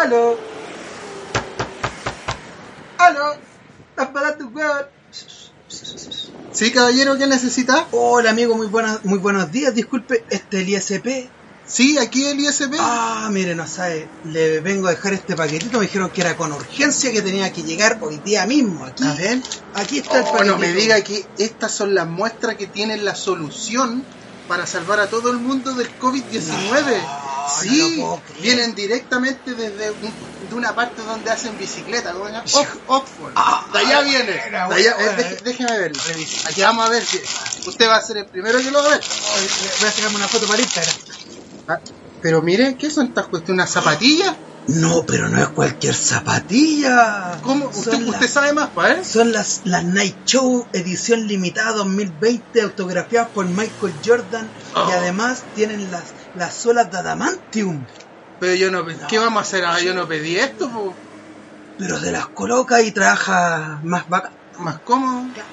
¡Aló! ¡Aló! ¡Estás tu weón! Sí, caballero, ¿qué necesita? Hola amigo, muy buenas, muy buenos días. Disculpe, este el ISP. Sí, aquí el ISP. Ah, mire, no sabe, le vengo a dejar este paquetito. Me dijeron que era con urgencia que tenía que llegar hoy día mismo. Aquí, A ver. aquí está el Oh, paquetito. no me diga que estas son las muestras que tienen la solución para salvar a todo el mundo del COVID-19. No, sí, no lo vienen directamente desde un- de una parte donde hacen bicicleta, ¿cómo? Ox- Oxford. Ah, de allá ah, viene. de allá, eh, déjeme ver. Revisa. Aquí vamos a ver si usted va a ser el primero que lo va a ver. Voy a sacarme una foto para Instagram. Ah, pero mire, ¿qué son estas cuestiones? ¿Una zapatilla? No, pero no es cualquier zapatilla. ¿Cómo? Usted, sabe más, ¿pa? eh? Son las, las Night Show edición limitada 2020 autografiadas por Michael Jordan y Oh. además tienen las, las suelas de adamantium. Pero yo no, ¿qué vamos a hacer? Ah, yo no pedí esto, po. Pero se las coloca y trabaja más vaca. más cómodo. Ya,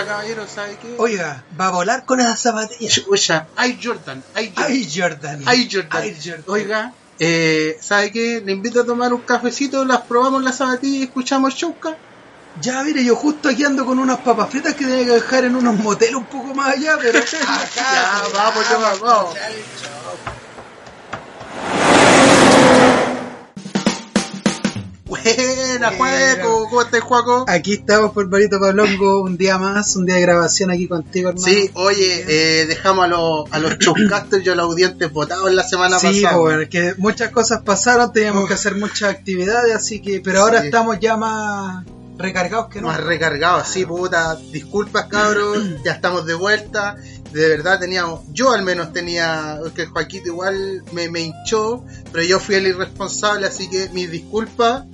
ya, caballero, ¿sabe qué? Oiga, va a volar con esas zapatillas. Chucha, hay Jordan, hay Jordan. Ay, Jordan. Hay Jordan. Ay, Jordan. Oiga, eh, ¿sabe qué? Le invito a tomar un cafecito, las probamos las zapatillas y escuchamos Chauca. Ya, mire, yo justo aquí ando con unas papas fritas que tenía que dejar en unos moteles un poco más allá, pero acá. Ya, vamos, ya, vamos. Buena, Juaco. ¿Cómo estás, Juaco? Aquí estamos por Barito Pablongo, un día más, un día de grabación aquí contigo, hermano. Sí, oye, eh, dejamos a los, a los showcasters y a los audientes votados la semana Sí, pasada. pues, bueno, que muchas cosas pasaron, teníamos que hacer muchas actividades, así que, pero ahora Sí. estamos ya más recargados que no. Más recargado, así, puta. Disculpas, cabros, ya estamos de vuelta. De verdad teníamos, yo al menos tenía, que Joaquito igual me, me hinchó, pero yo fui el irresponsable, así que mis disculpas.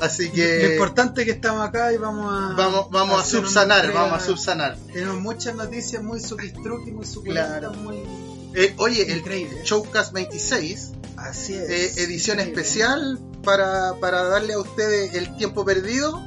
Así Lo que importante es que estamos acá y vamos a vamos, vamos a subsanar, entrega. vamos a subsanar. Tenemos muchas noticias muy suquistruqui, muy suculentas, Claro. muy Eh, oye, el. Showcast 26, Así es. eh, edición Increíble. especial para, para darle a ustedes el tiempo perdido.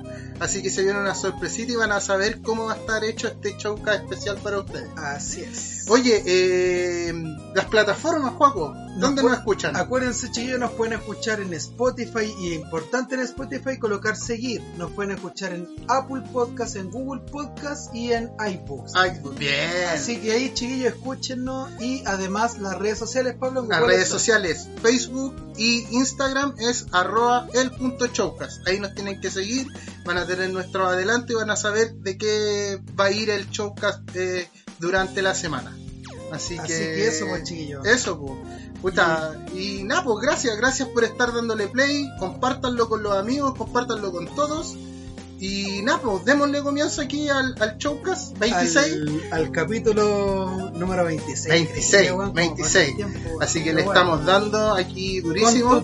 Así que se viene una sorpresita y van a saber cómo va a estar hecho este Showcast especial para ustedes. Así es. Oye, eh, las plataformas, Juaco, ¿dónde nos escuchan? Acuérdense, chiquillos, nos pueden escuchar en Spotify y importante en Spotify colocar seguir. Nos pueden escuchar en Apple Podcast, en Google Podcast y en iBooks. Ay, bien. Así que ahí, chiquillos, escúchenos y además las redes sociales, Pablo. Las ¿cuáles redes son? sociales, Facebook y Instagram es arroba el punto showcast. Ahí nos tienen que seguir, van a tener nuestro adelanto y van a saber de qué va a ir el showcast eh, durante la semana. Así, Así que, que eso, pues, chiquillos. Eso, pues. Puta, y nada, pues gracias, gracias por estar dándole play, compártanlo con los amigos, compártanlo con todos. Y nada, pues démosle comienzo aquí al, al showcast 26. Al, al capítulo número 26. 26, Qué bueno, como 26. pasa el tiempo, Así que le bueno. estamos dando aquí durísimo.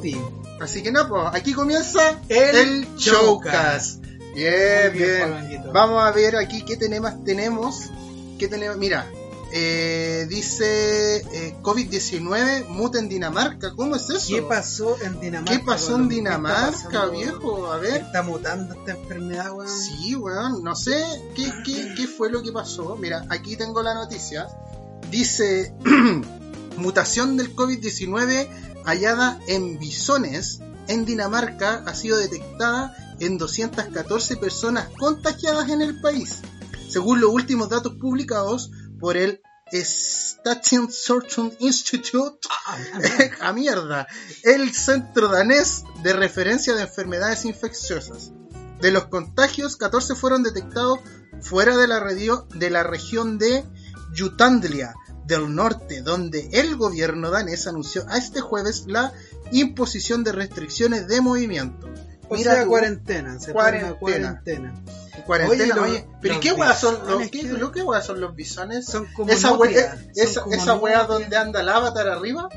Así que nada, pues aquí comienza El el, Showcast. Showcast. Bien, bien. Vamos a ver aquí qué tenemos. tenemos qué tenemos. Mira, eh, dice eh, COVID-19 muta en Dinamarca. ¿Cómo es eso? ¿Qué pasó en Dinamarca? ¿Qué pasó en ¿Qué está Dinamarca, viejo? A ver. Está mutando esta enfermedad, weón. Sí, weón, no sé qué, qué, qué fue lo que pasó. Mira, aquí tengo la noticia. Dice, mutación del COVID-19 hallada en bisones en Dinamarca ha sido detectada en 214 personas contagiadas en el país, según los últimos datos publicados por el Statens Institute a mierda. El centro danés de referencia de enfermedades infecciosas. De los contagios, 14 fueron detectados fuera de la, redio- de la región de Jutandlia del norte, donde el gobierno danés anunció a este jueves la imposición de restricciones de movimiento. O Mira sea, tú, cuarentena. Se Cuarentena. cuarentena. cuarentena. Oye, oye. pero ¿y los qué weas son los, bisones, qué, ¿qué? lo que weas son los bisones? Son como esa wea, esa, como esa wea nutrias. donde anda el avatar arriba.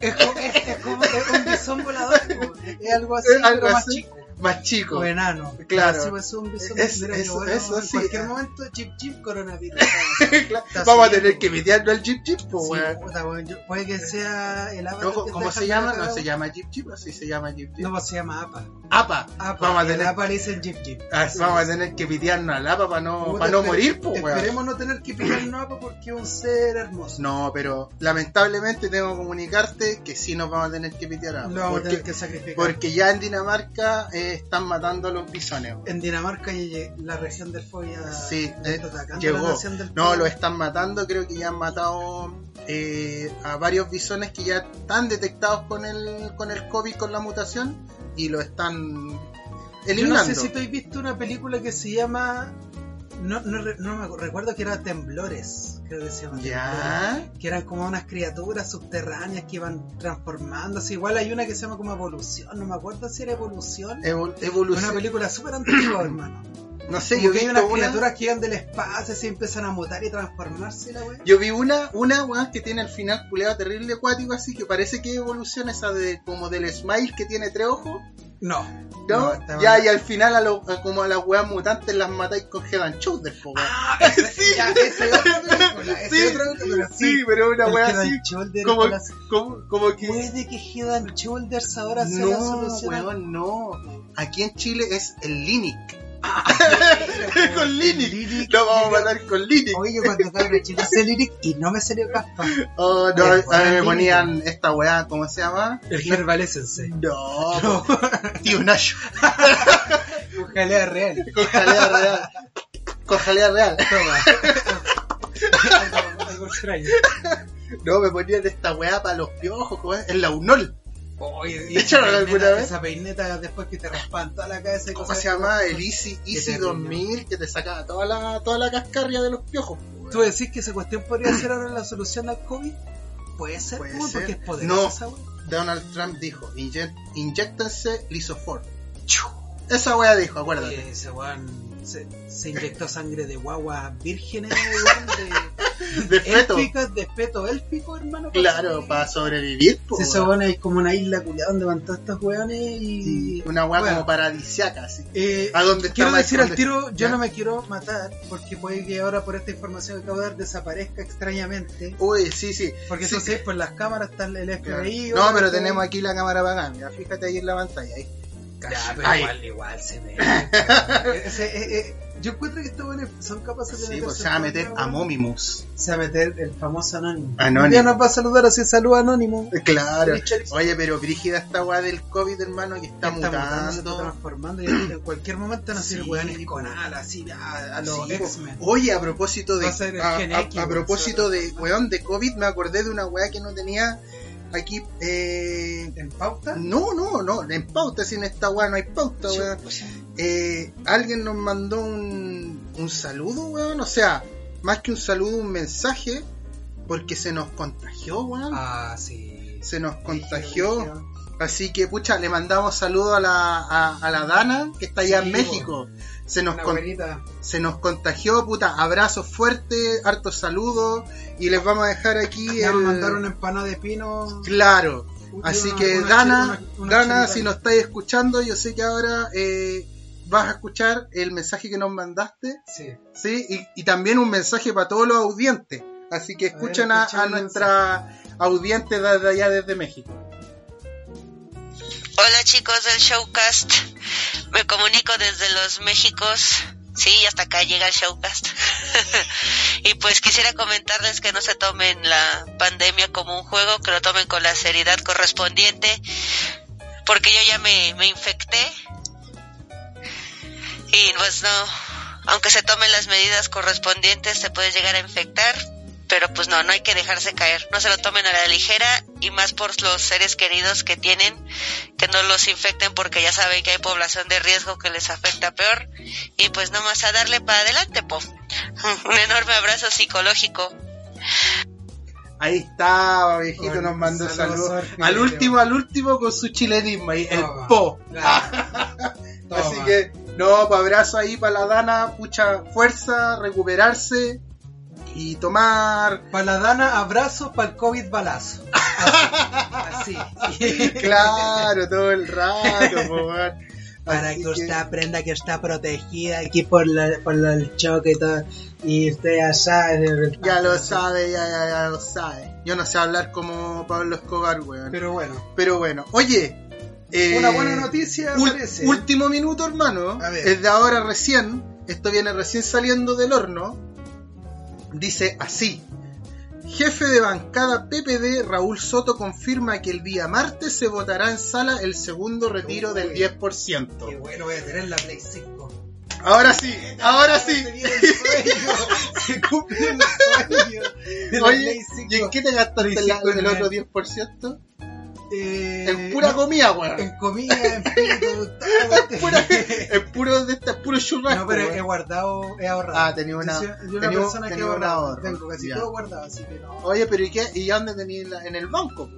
Es como, es, es como es un bisón volador, es algo así, Es algo pero más así. chico. Más chico. O enano. Claro. Pues, es un bisón Es- eso- qué bueno, eso en sí. cualquier momento, chip chip coronavirus. Claro, Vamos a tener que pitearlo al Jeep Jeep, pues, Sí, puta, yo- puede que sea el avatar. No, que ¿Cómo se llama? la No se llama Jeep Jeep, así se llama Jeep Jeep. No, pues se llama APA. APA. APA. Vamos a el tener, APA le dice el Jeep Jeep. ah, Así vamos a tener que pitearnos al APA para no, para no morir, pues, weón. Esperemos no tener que pillarnos APA porque es un ser hermoso. No, pero lamentablemente tengo que comunicarte que sí nos vamos a tener que pitear APA. vamos a Porque, tener que sacrificar. porque ya en Dinamarca eh, están matando a los bisones. En Dinamarca y la región del Fobia Sí, está eh, llegó. del No, lo están matando, creo que ya han matado eh, a varios bisones que ya están detectados con el, con el COVID, con la mutación, y lo están Yo no eliminando. sé si tú has visto una película que se llama. No, no, no me recuerdo que era Temblores, creo que se llama. Ya, que eran como unas criaturas subterráneas que iban transformándose. Igual hay una que se llama como Evolución, no me acuerdo si era Evolución. evol- Una evolución. película súper antigua, hermano. No sé, Como yo que vi hay unas una, criaturas que llegan del espacio, se empiezan a mutar y transformarse, la wea. yo vi una, una weón, que tiene al final culeado terrible acuático, así que parece que evoluciona esa de como del smile que tiene tres ojos. No. ¿No? ya, mal. y al final a lo- a como a las weas mutantes las matáis con Head and Shoulders, po. Ah, ese, Sí. Sí, pero una wea así, como, como, como que... Puede que Head and Shoulders ahora sea la No, solución. weón, no. Aquí en Chile es el Linic. Con Con Linic. Lo vamos a matar con Linic. Oye, yo cuando estaba chico hice Lyric y no me salió caspa. Oh, no, El a mí me ponían esta weá, ¿cómo se llama? El Herbalescence. No, No, tío Nacho. un jalea real. Con jalea real. Con jalea real. Toma. algo, algo extraño. No, me ponían esta weá para los piojos, como es, en la UNOL. Oye, ¿Le echaron esa alguna peineta- vez? Esa peineta después que te raspan toda la cabeza y ¿Cómo se llama? El Easy, Easy terrible. 2000, que te sacaba toda la, toda la cascarria de los piojos. ¿Tú decís que esa cuestión podría ser ahora la solución al COVID? Puede ser, Puede ser. porque es poderosa No. wea. Donald Trump dijo, "Inye- inyéctense lisofor. Esa weá dijo, acuérdate. Oye, ese weón se, se inyectó sangre de guagua vírgenes, weón, de, De feto. élficas, de feto élfico, hermano. Claro, para sobrevivir. po, weón. weón es como una isla culiada donde van todos estos weones y... Sí, Una Bueno. como paradisiaca, así. Eh, ¿A dónde quiero decir al tiro, yo ¿Ya? no me quiero matar, porque puede que ahora por esta información que acabo de dar desaparezca extrañamente. Uy, sí, sí. Porque Sí. tú sabes, por las cámaras está el Claro. FBI. No, pero tenemos aquí la cámara para acá. Mira, fíjate ahí en la pantalla. Ahí. Ya, pero igual, igual se ve. Eh, eh, yo encuentro que estos buenos son capaces de Sí, pues se va a meter a. Momimus. Se va a meter el famoso anónimo. Anónimo. Día nos va a saludar así, saludo anónimo. Claro. Richard. Oye, pero brígida esta weá del COVID, hermano, que está, Está mutando, se está mutando. transformando y en cualquier momento van a ser weones con alas, así, a, a los Sí, X-Men. Oye, a propósito de a a, a- propósito de weón de COVID, me acordé de una weá que no tenía aquí eh, ¿En pauta? no, no, no, en pauta, sin esta weá no hay pauta, weón. Eh, alguien nos mandó un, un saludo, weón, o sea, más que un saludo, un mensaje, porque se nos contagió, weón. Ah, sí. Se nos contagió. Así que, pucha, le mandamos saludos a la, a, a la Dana, que está allá Sí, en México. Se nos, con- se nos contagió, puta, abrazos fuertes, hartos saludos, y les vamos a dejar aquí Le el... vamos a mandar una empanada de pino. Claro, así una- que una Dana, una- Dana, si nos estáis escuchando, yo sé que ahora eh, vas a escuchar el mensaje que nos mandaste, Sí. ¿sí? Y, y también un mensaje para todos los audientes. Así que A ver, escuchen a, nuestra audiente desde allá, desde México. Hola chicos del Showcast, me comunico desde los Méxicos, sí, hasta acá llega el Showcast. y pues quisiera comentarles que no se tomen la pandemia como un juego, que lo tomen con la seriedad correspondiente, porque yo ya me, me infecté. Y pues no, aunque se tomen las medidas correspondientes, se puede llegar a infectar, pero pues no, no hay que dejarse caer, no se lo tomen a la ligera y más por los seres queridos que tienen, que no los infecten porque ya saben que hay población de riesgo que les afecta peor. Y pues nomás a darle para adelante, po. Un enorme abrazo psicológico. Ahí estaba, viejito, Bueno, nos mandó saludos, Al último, al último con su chilenismo ahí, el po. Así que No, abrazo ahí para la Dana, mucha fuerza, recuperarse y tomar. Para la Dana, abrazo, para el COVID, balazo. Así. así. Claro, todo el rato, po, weón. Para Así que usted aprenda que está protegida aquí por, la, por la- el choque y todo. Y usted ya sabe. Ya lo sabe, ya, ya, ya lo sabe. Yo no sé hablar como Pablo Escobar, weón. Pero, Pero bueno, bueno, oye. eh, una buena noticia parece. último minuto, hermano. A ver. Es de ahora recién. Esto viene recién saliendo del horno. Dice así. Jefe de bancada PPD Raúl Soto confirma que el día martes se votará en sala el segundo retiro del Uy. 10%. Qué bueno, voy a tener la Play 5. Ahora sí, ahora sí. Se el cumple el sueño. Oye, ¿y en 5. qué te gastaste Play la- 5 el en otro el- 10%? Eh, En pura no, comida, weón. En comida, en todo. Pura- en puro de este puro churrasco. No, pero he guardado, he ahorrado. Ah, tenía una- Yo yo una tenía un- persona que tenía he ahorrado. Tengo casi Ya. todo guardado, así que no. Oye, pero ¿y qué? ¿Y dónde tenías la- en el banco?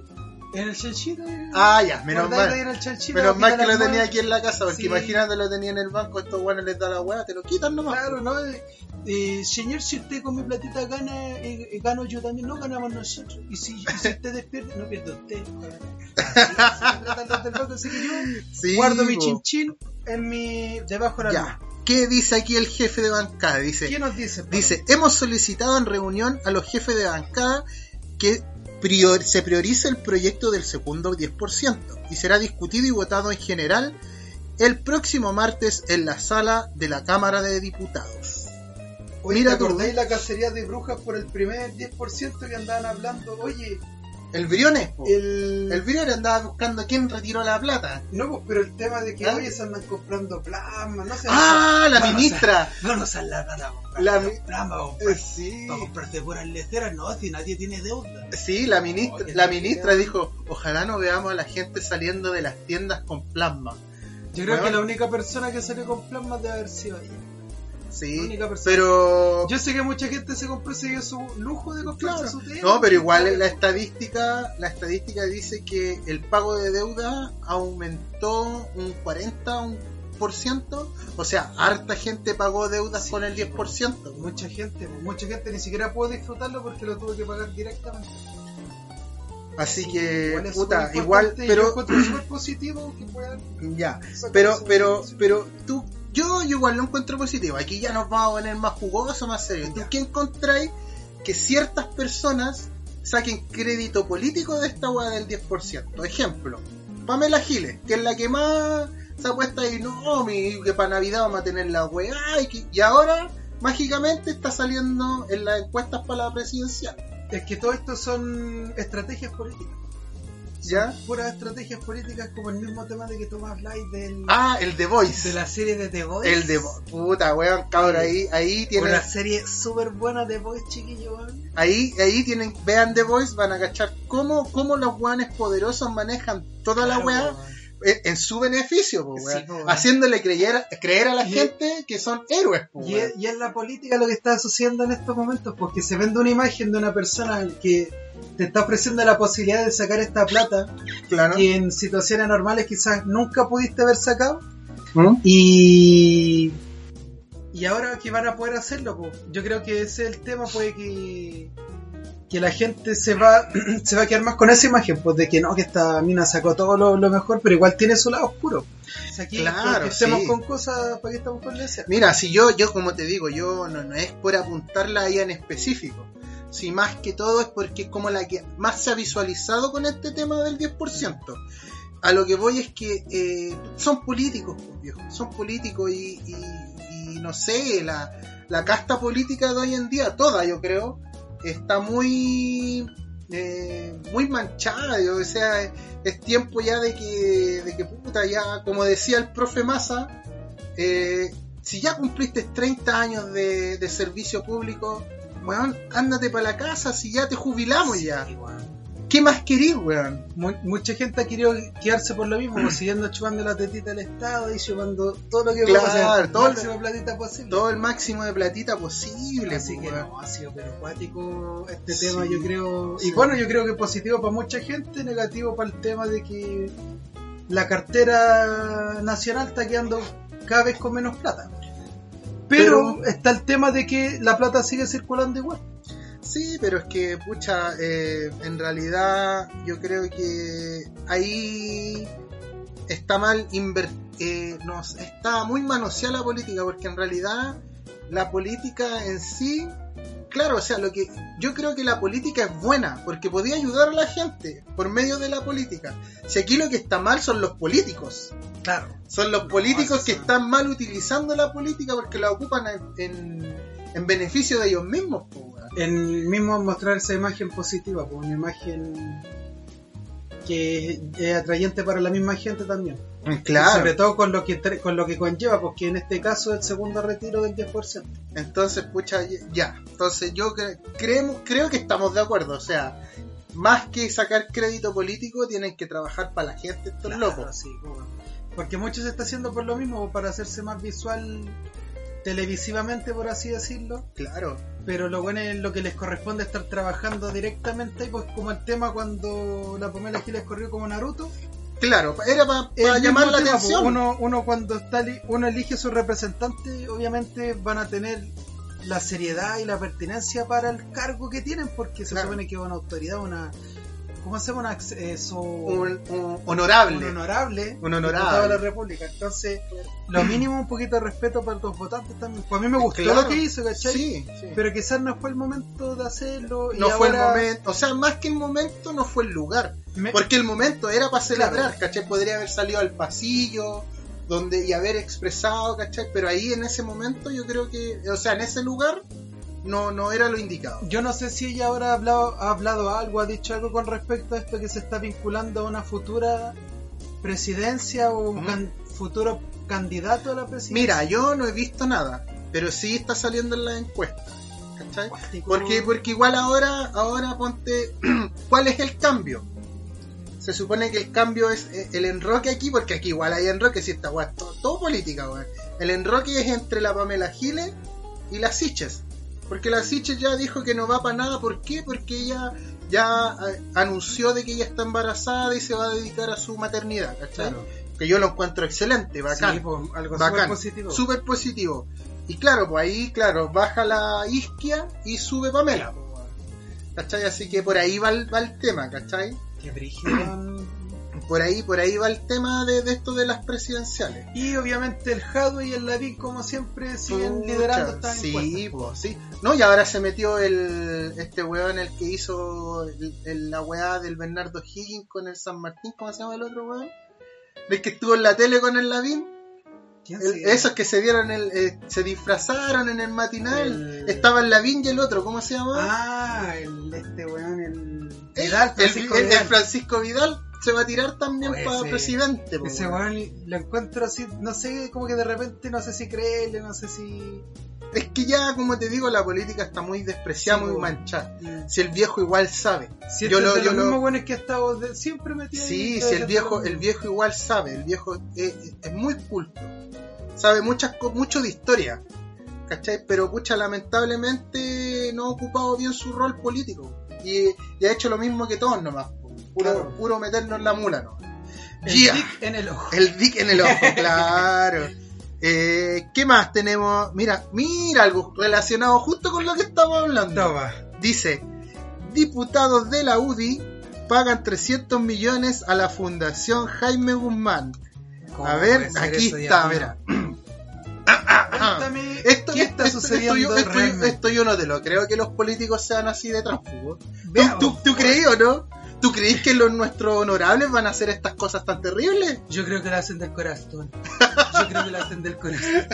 En el chanchito. Ah, ya, menos mal. Menos mal que lo tenía manos. aquí en la casa, porque Sí. imagínate lo tenía en el banco, estos buenos les da la hueá, te lo quitan nomás. Claro, ¿no? Eh, señor, si usted con mi platita gana, eh, eh, gano yo también, no ganamos nosotros. Y si, usted despierde, no pierde usted. Así, que yo Sí, guardo mi chinchín en mi, debajo de la Ya. ¿Qué dice aquí el jefe de bancada? Dice, ¿Qué nos dice? Dice, hemos solicitado en reunión a los jefes de bancada que prior- se priorice el proyecto del segundo 10% y será discutido y votado en general el próximo martes en la sala de la Cámara de Diputados. Oye, mira ¿te acordáis la cacería de brujas por el primer 10% que andaban hablando? Oye, El Briones, po. el... el Briones andaba buscando quién retiró la plata. No, pues, pero el tema de que ¿Ah? oye se andan comprando plasma, no sé. Ah, la ministra. No nos sale la plata, La plasma, Eh, comprar, Sí, para comprarte puras leceras, no, si nadie tiene deuda. sí, la ministra, la ministra dijo, ojalá no veamos a la gente saliendo de las tiendas con plasma. Yo creo Bueno. que la única persona que salió con plasma debe haber sido ella. Sí, única persona. pero Yo sé que mucha gente se compró se dio su lujo de comprarse Claro. su tele. No, pero igual la estadística, la estadística dice que el pago de deuda aumentó un 40, un por ciento, o sea, harta gente pagó deudas Sí, con el 10%. Mucha gente, mucha gente ni siquiera pudo disfrutarlo porque lo tuvo que pagar directamente. Así Sí, que, igual puta, igual, pero positivo que puedan ya, pero, pero, pero tú, yo igual lo encuentro positivo. Aquí ya nos vamos a poner más jugoso, más serio. ¿Tú qué encontráis que ciertas personas saquen crédito político de esta hueá del 10%? Ejemplo, Pamela Giles, que es la que más se ha puesto ahí, no, mi, que para Navidad vamos a tener la weá, y, que- y ahora mágicamente está saliendo en las encuestas para la presidencial. Es que todo esto son estrategias políticas. ¿Ya? Puras estrategias políticas como el mismo tema de que tú habláis del, Ah, el The Voice. de la serie de The Voice. El de puta, weón, cabrón, ahí, ahí tienen, Una serie súper buena de Voice, chiquillo. weón. ahí, ahí tienen, vean The Voice, van a cachar cómo, cómo los weones poderosos manejan toda la weá weón. en, su beneficio, po, Sí, po, haciéndole creer, creer a la Y- gente que son héroes, po, Y es, y es la política lo que está sucediendo en estos momentos, porque se vende una imagen de una persona que te está ofreciendo la posibilidad de sacar esta plata claro. que en situaciones normales quizás nunca pudiste haber sacado ¿Mm? y y ahora que van a poder hacerlo po. yo creo que ese es el tema puede que que la gente se va se va a quedar más con esa imagen pues de que no que esta mina sacó todo lo, lo mejor pero igual tiene su lado oscuro o sea, aquí Claro, que estemos sí. con cosas para que estamos con Mira, si yo, yo como te digo, yo no, no es por apuntarla ahí en específico. Si más que todo es porque es como la que más se ha visualizado con este tema del 10%. A lo que voy es que eh, son políticos, pues. Son políticos y, no sé, la, la casta política de hoy en día, toda yo creo, está muy eh, muy manchada. o sea, es tiempo ya de que, de que puta, ya, como decía el profe Massa, eh, si ya cumpliste 30 años de, de servicio público, weón, ándate para la casa, si ya te jubilamos ya. Sí, weón. ¿Qué más querís, weón? Mu- mucha gente ha querido quedarse por lo mismo, pues, siguiendo chupando la tetita del Estado y chupando todo lo que Claro, pueda hacer, todo el- máxima platita posible. Todo el máximo de platita posible, Así pues, que no, ha sido pero acuático este Sí, tema, yo creo. Y bueno, yo creo que positivo para mucha gente, negativo para el tema de que la cartera nacional está quedando cada vez con menos plata. Pero, está el tema de que la plata sigue circulando igual. Sí, pero es que, pucha, eh, en realidad yo creo que ahí está mal inver eh, nos está muy manoseada la política, porque en realidad la política en sí, claro, o sea, lo que yo creo que la política es buena, porque podía ayudar a la gente por medio de la política. Si aquí lo que está mal son los políticos. Claro. Son los políticos que están mal utilizando la política porque la ocupan en, en, en beneficio de ellos mismos. po. El mismo mostrar esa imagen positiva, pues una imagen que es atrayente para la misma gente también. Sobre todo con lo que con lo que conlleva, porque en este caso el segundo retiro del 10%. Entonces, pucha, ya. Entonces yo cre- creemos, creo que estamos de acuerdo. O sea, más que sacar crédito político, tienen que trabajar para la gente estos Claro, locos. sí, porque mucho se está haciendo por lo mismo, para hacerse más visual televisivamente, por así decirlo. Claro. Pero lo bueno es lo que les corresponde estar trabajando directamente, pues como el tema cuando la Pamela Giles corrió como Naruto. Claro, era para llamar la tema, atención. Uno, uno cuando está uno elige su representante, obviamente van a tener la seriedad y la pertinencia para el cargo que tienen, porque se Claro. supone que es una autoridad, una ¿cómo se llama? Eso, Un, un honorable. un honorable, Un honorable. de la República. Entonces, lo mínimo un poquito de respeto para los votantes también. Pues a mí me gustó Claro. lo que hizo, ¿cachai? Sí, sí. Pero quizás no fue el momento de hacerlo. y no fue el momento, o sea, más que el momento, no fue el lugar. me- Porque el momento era para celebrar, Claro. ¿cachai? Podría haber salido al pasillo donde y haber expresado, ¿cachai? Pero ahí en ese momento yo creo que, o sea, en ese lugar no, no era lo indicado. Yo no sé si ella ahora ha hablado, ha hablado algo, ha dicho algo con respecto a esto que se está vinculando a una futura presidencia o un Ujú. can- futuro candidato a la presidencia. Mira, yo no he visto nada, pero sí está saliendo en las encuestas, ¿cachai? Porque, porque igual ahora, ahora ponte, ¿cuál es el cambio? Se supone que el cambio es eh, el enroque aquí, porque aquí igual hay enroque, si está weón, todo, todo política. El enroque es entre la Pamela Giles y la Siches. Porque la Siches ya dijo que no va para nada, ¿por qué? Porque ella ya eh, anunció de que ella está embarazada y se va a dedicar a su maternidad, ¿cachai? Claro. Que yo lo encuentro excelente, bacán. Sí, pues, algo Bacán. súper positivo. Súper positivo. Y claro, pues ahí, claro, baja la isquia y sube Pamela. pues. ¿Cachai? Así que por ahí va el, va el tema, ¿cachai? Qué brígido. Por ahí, por ahí va el tema de, de esto de las presidenciales. y obviamente el Jado y el Lavín, como siempre, siguen Pucha, liderando Sí, pues, sí. No, y ahora se metió el este weón el que hizo el- el- la weá del Bernardo Higgins con el San Martín, ¿cómo se llama el otro weón? El que estuvo en la tele con el Lavín. Esos que se dieron el, eh, se disfrazaron en el matinal. El- Estaba el Lavín y el otro, ¿cómo se llama? Ah, el, este weón, el El- Vidal, Francisco Vidal. Francisco Vidal se va a tirar también Oye, para ese- presidente. po, Ese weón. lo encuentro así, no sé, como que de repente no sé si creerle, no sé si... Es que ya, como te digo, la política está muy despreciada, Sí, muy manchada. Si el viejo igual sabe. Si Yo este lo- yo lo- que ha estado de- siempre metido Sí, si el viejo, el viejo igual sabe, el viejo es, es muy culto, sabe muchas mucho de historia, ¿cachai? Pero pucha, lamentablemente no ha ocupado bien su rol político y, y ha hecho lo mismo que todos nomás. Puro, Claro. puro meternos la mula, ¿no? El Yeah. tic en el ojo. El dick en el ojo, claro. Eh, ¿Qué más tenemos? Mira, mira algo relacionado justo con lo que estamos hablando. Toma. Dice, diputados de la UDI pagan 300 millones a la Fundación Jaime Guzmán. ¿Cómo A ver, aquí está, mira. Cuéntame, Esto, ¿qué está esto- sucediendo esto, yo, esto, yo- no te lo creo que los políticos sean así de tránsfugo. ¿Tú, Veamos. tú, tú creí o no? ¿Tú creís que los nuestros honorables van a hacer estas cosas tan terribles? Yo creo que la hacen del corazón. Yo creo que la hacen del corazón.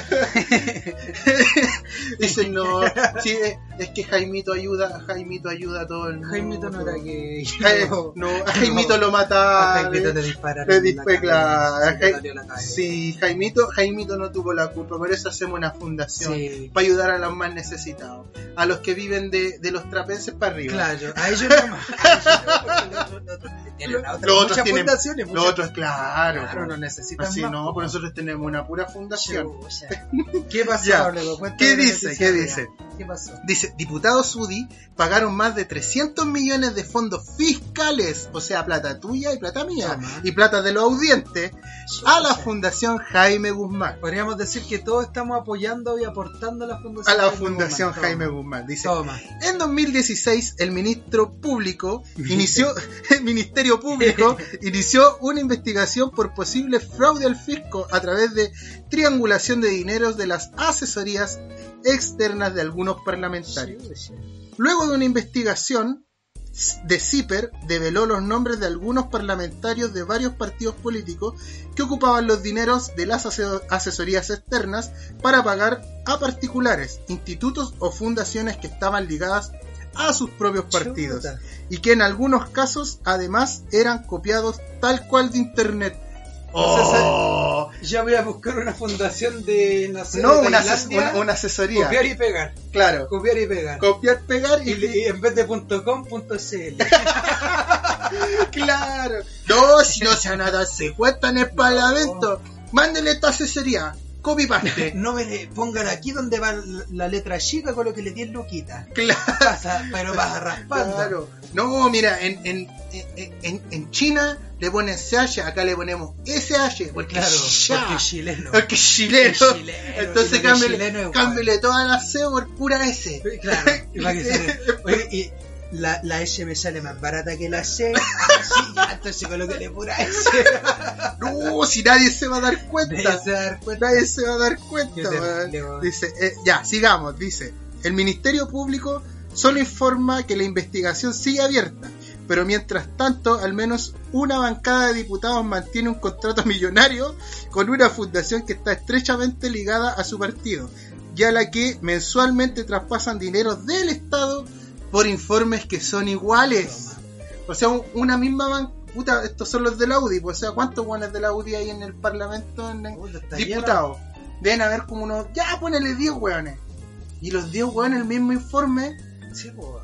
Dicen, no, sí, es, que Jaimito ayuda, Jaimito ayuda a todo el mundo. Jaimito no era gay. Eh, no, a Jaimito lo A mataron. Jaimito te dispararon. Le la cabeza. Sí, Jaimito, Jaimito no tuvo la culpa, por eso hacemos una fundación. Sí. Para ayudar a los más necesitados, a los que viven de, de los trapenses para arriba. Claro, a ellos nomás. A ellos no, porque los otros- tienen- fundaciones, Los otros, claro. Claro, no necesitan Así más, no, po. por nosotros tenemos una pura fundación. Chucha. ¿Qué? Cuéntame ¿Qué dice? ¿Qué dice? ¿Qué pasó? Dice, diputados UDI pagaron más de 300 millones de fondos fiscales o sea, plata tuya y plata mía, Toma. y plata de los audientes, a la Fundación Jaime Guzmán. Podríamos decir que todos estamos apoyando y aportando a la Fundación A la Jaime Fundación Guzmán. Jaime. Guzmán. Dice, Toma. En 2016, el ministro público inició, el Ministerio Público inició una investigación por posible fraude al fisco a través de triangulación de dineros de las asesorías externas de algunos parlamentarios. Luego de una investigación de CIPER develó los nombres de algunos parlamentarios de varios partidos políticos que ocupaban los dineros de las ase- asesorías externas para pagar a particulares, institutos o fundaciones que estaban ligadas a sus propios partidos Chuta. y que en algunos casos además eran copiados tal cual de internet. Oh, Ya voy a buscar una fundación de no, sé, no de una, ases- Tailandia, una- una asesoría. copiar y pegar. Claro, Copiar y pegar. copiar, pegar y, Y, y en vez de .com, .cl. Claro. No, si no se van a darse cuenta en el parlamento. Mándenle esta asesoría. Copy paste. No me le pongan aquí donde va la- letra chica con lo que le tienen loquita. Claro. Pasa, pero vas raspando. Claro. No, mira, en, en, en, en- China le ponen CH, acá le ponemos SH. Porque Claro, ya. porque chileno. Porque chileno. Porque chileno, Entonces cámbiale, chileno toda la C por pura S. Claro, y y la, la S me sale más barata que la C. Ah, sí, ya, entonces colóquele pura S. No, si nadie se va a dar Nadie cuenta. se va a dar cuenta. Nadie se va a dar cuenta. Dice, eh, ya, sigamos. Dice, el Ministerio Público solo informa que la investigación sigue abierta, pero mientras tanto, al menos una bancada de diputados mantiene un contrato millonario con una fundación que está estrechamente ligada a su partido, y a la que mensualmente traspasan dineros del Estado por informes que son iguales. O sea, un- una misma banca. Puta, estos son los de la UDI, pues, o sea, ¿cuántos guanes de la UDI hay en el Parlamento? En el- diputados. Deben haber como unos. Ya, ponele 10 hueones. Y los 10 hueones el mismo informe Sí, po.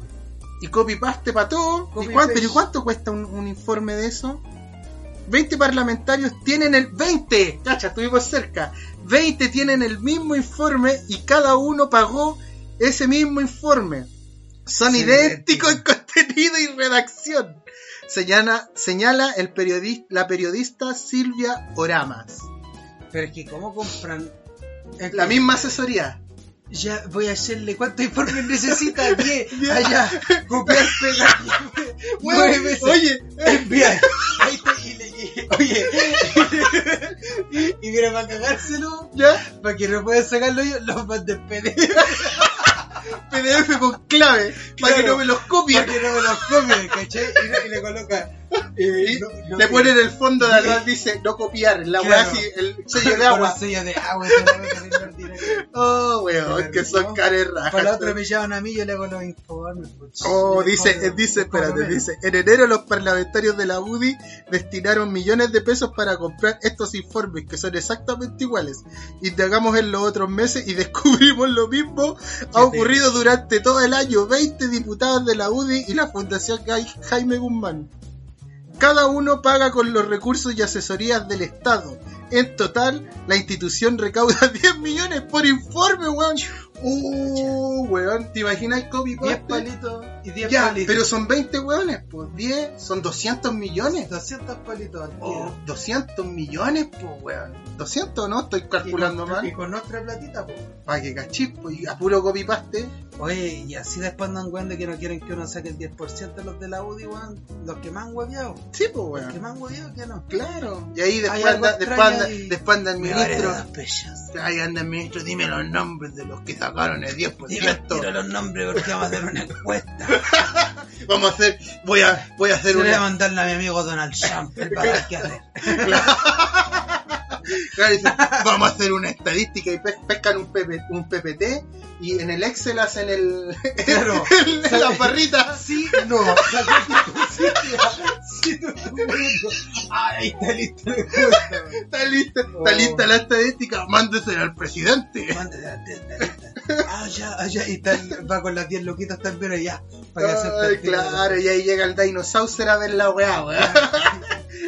y copy-paste para todo. Copy ¿Y cuánto, paste. ¿y cuánto cuesta un, un informe de eso? 20 parlamentarios tienen el 20, cacha, estuvimos cerca. 20 tienen el mismo informe y cada uno pagó ese mismo informe. Son idénticos en contenido y redacción. Señala, señala el periodista, la periodista Silvia Oramas. Pero es que, ¿cómo compran? Es La que misma asesoría. Ya voy a hacerle cuántos informes necesita. 10. Diez. Allá. Copiar, pegar. Nueve veces. Oye, Enviar. Ahí está. Y le- oye. y mira, para cagárselo, ya, para que no puedan sacarlo yo, los manden PDF. PDF con clave, para que no me los copien. Para que no me los copien, ¿cachai? Y, le- y le coloca. Eh, Y no- no- le ponen el fondo de atrás, dice no copiar, la weá Claro. así, el sello de agua. el sello de. Oh, weón, que son caras Para la otra me llaman a mí, yo le hago los informes. pues. Oh, dice, dice, espérate, dice, en enero los parlamentarios de la UDI destinaron millones de pesos para comprar estos informes que son exactamente iguales. Indagamos en los otros meses y descubrimos lo mismo. Ha ocurrido durante todo el año. 20 diputados de la UDI y la Fundación Jaime Guzmán. Cada uno paga con los recursos y asesorías del Estado. En total, la institución recauda 10 millones por informe, weón. Uh, weón, ¿te imaginas copy 10 paste? palitos y 10 Ya, palitos. pero son 20 weones, pues 10 son 200 millones. 200 palitos al Oh, tiro. 200 millones, pues weón. 200 no, estoy calculando y con, mal. Y con nuestra platita, pues. Para que cachis, pues y a puro copy paste. Oye, y así después andan weón de que no quieren que uno saque el 10% de los de la UDI, weón. Los que más han hueveado. Sí, pues Los que weón. más han hueveado, que no. Claro. Y ahí después anda, después anda, después anda el ministro. Ahí anda el ministro, dime los nombres de los que sacaron el Dime 10%. tiro los nombres porque vamos a hacer una encuesta. Vamos a hacer, voy a, voy a hacer Se le voy a una. mandarle a mi amigo Donald Trump. Él va a ver qué hacer. Claro, dice, vamos a hacer una estadística y pe- pescan un, PP un PPT y en el Excel hacen el, Claro. el- la barrita. Sí, no. Sí, no, no. Ahí está la weón. Está lista, está lista la estadística, mándesela al presidente. Mándale la testa, lista. Ah, ya, ah, ya. Y está, va con las 10 loquitas también allá. Para Ay, el claro, y ahí llega el Dinosaur a ver la weá, weá.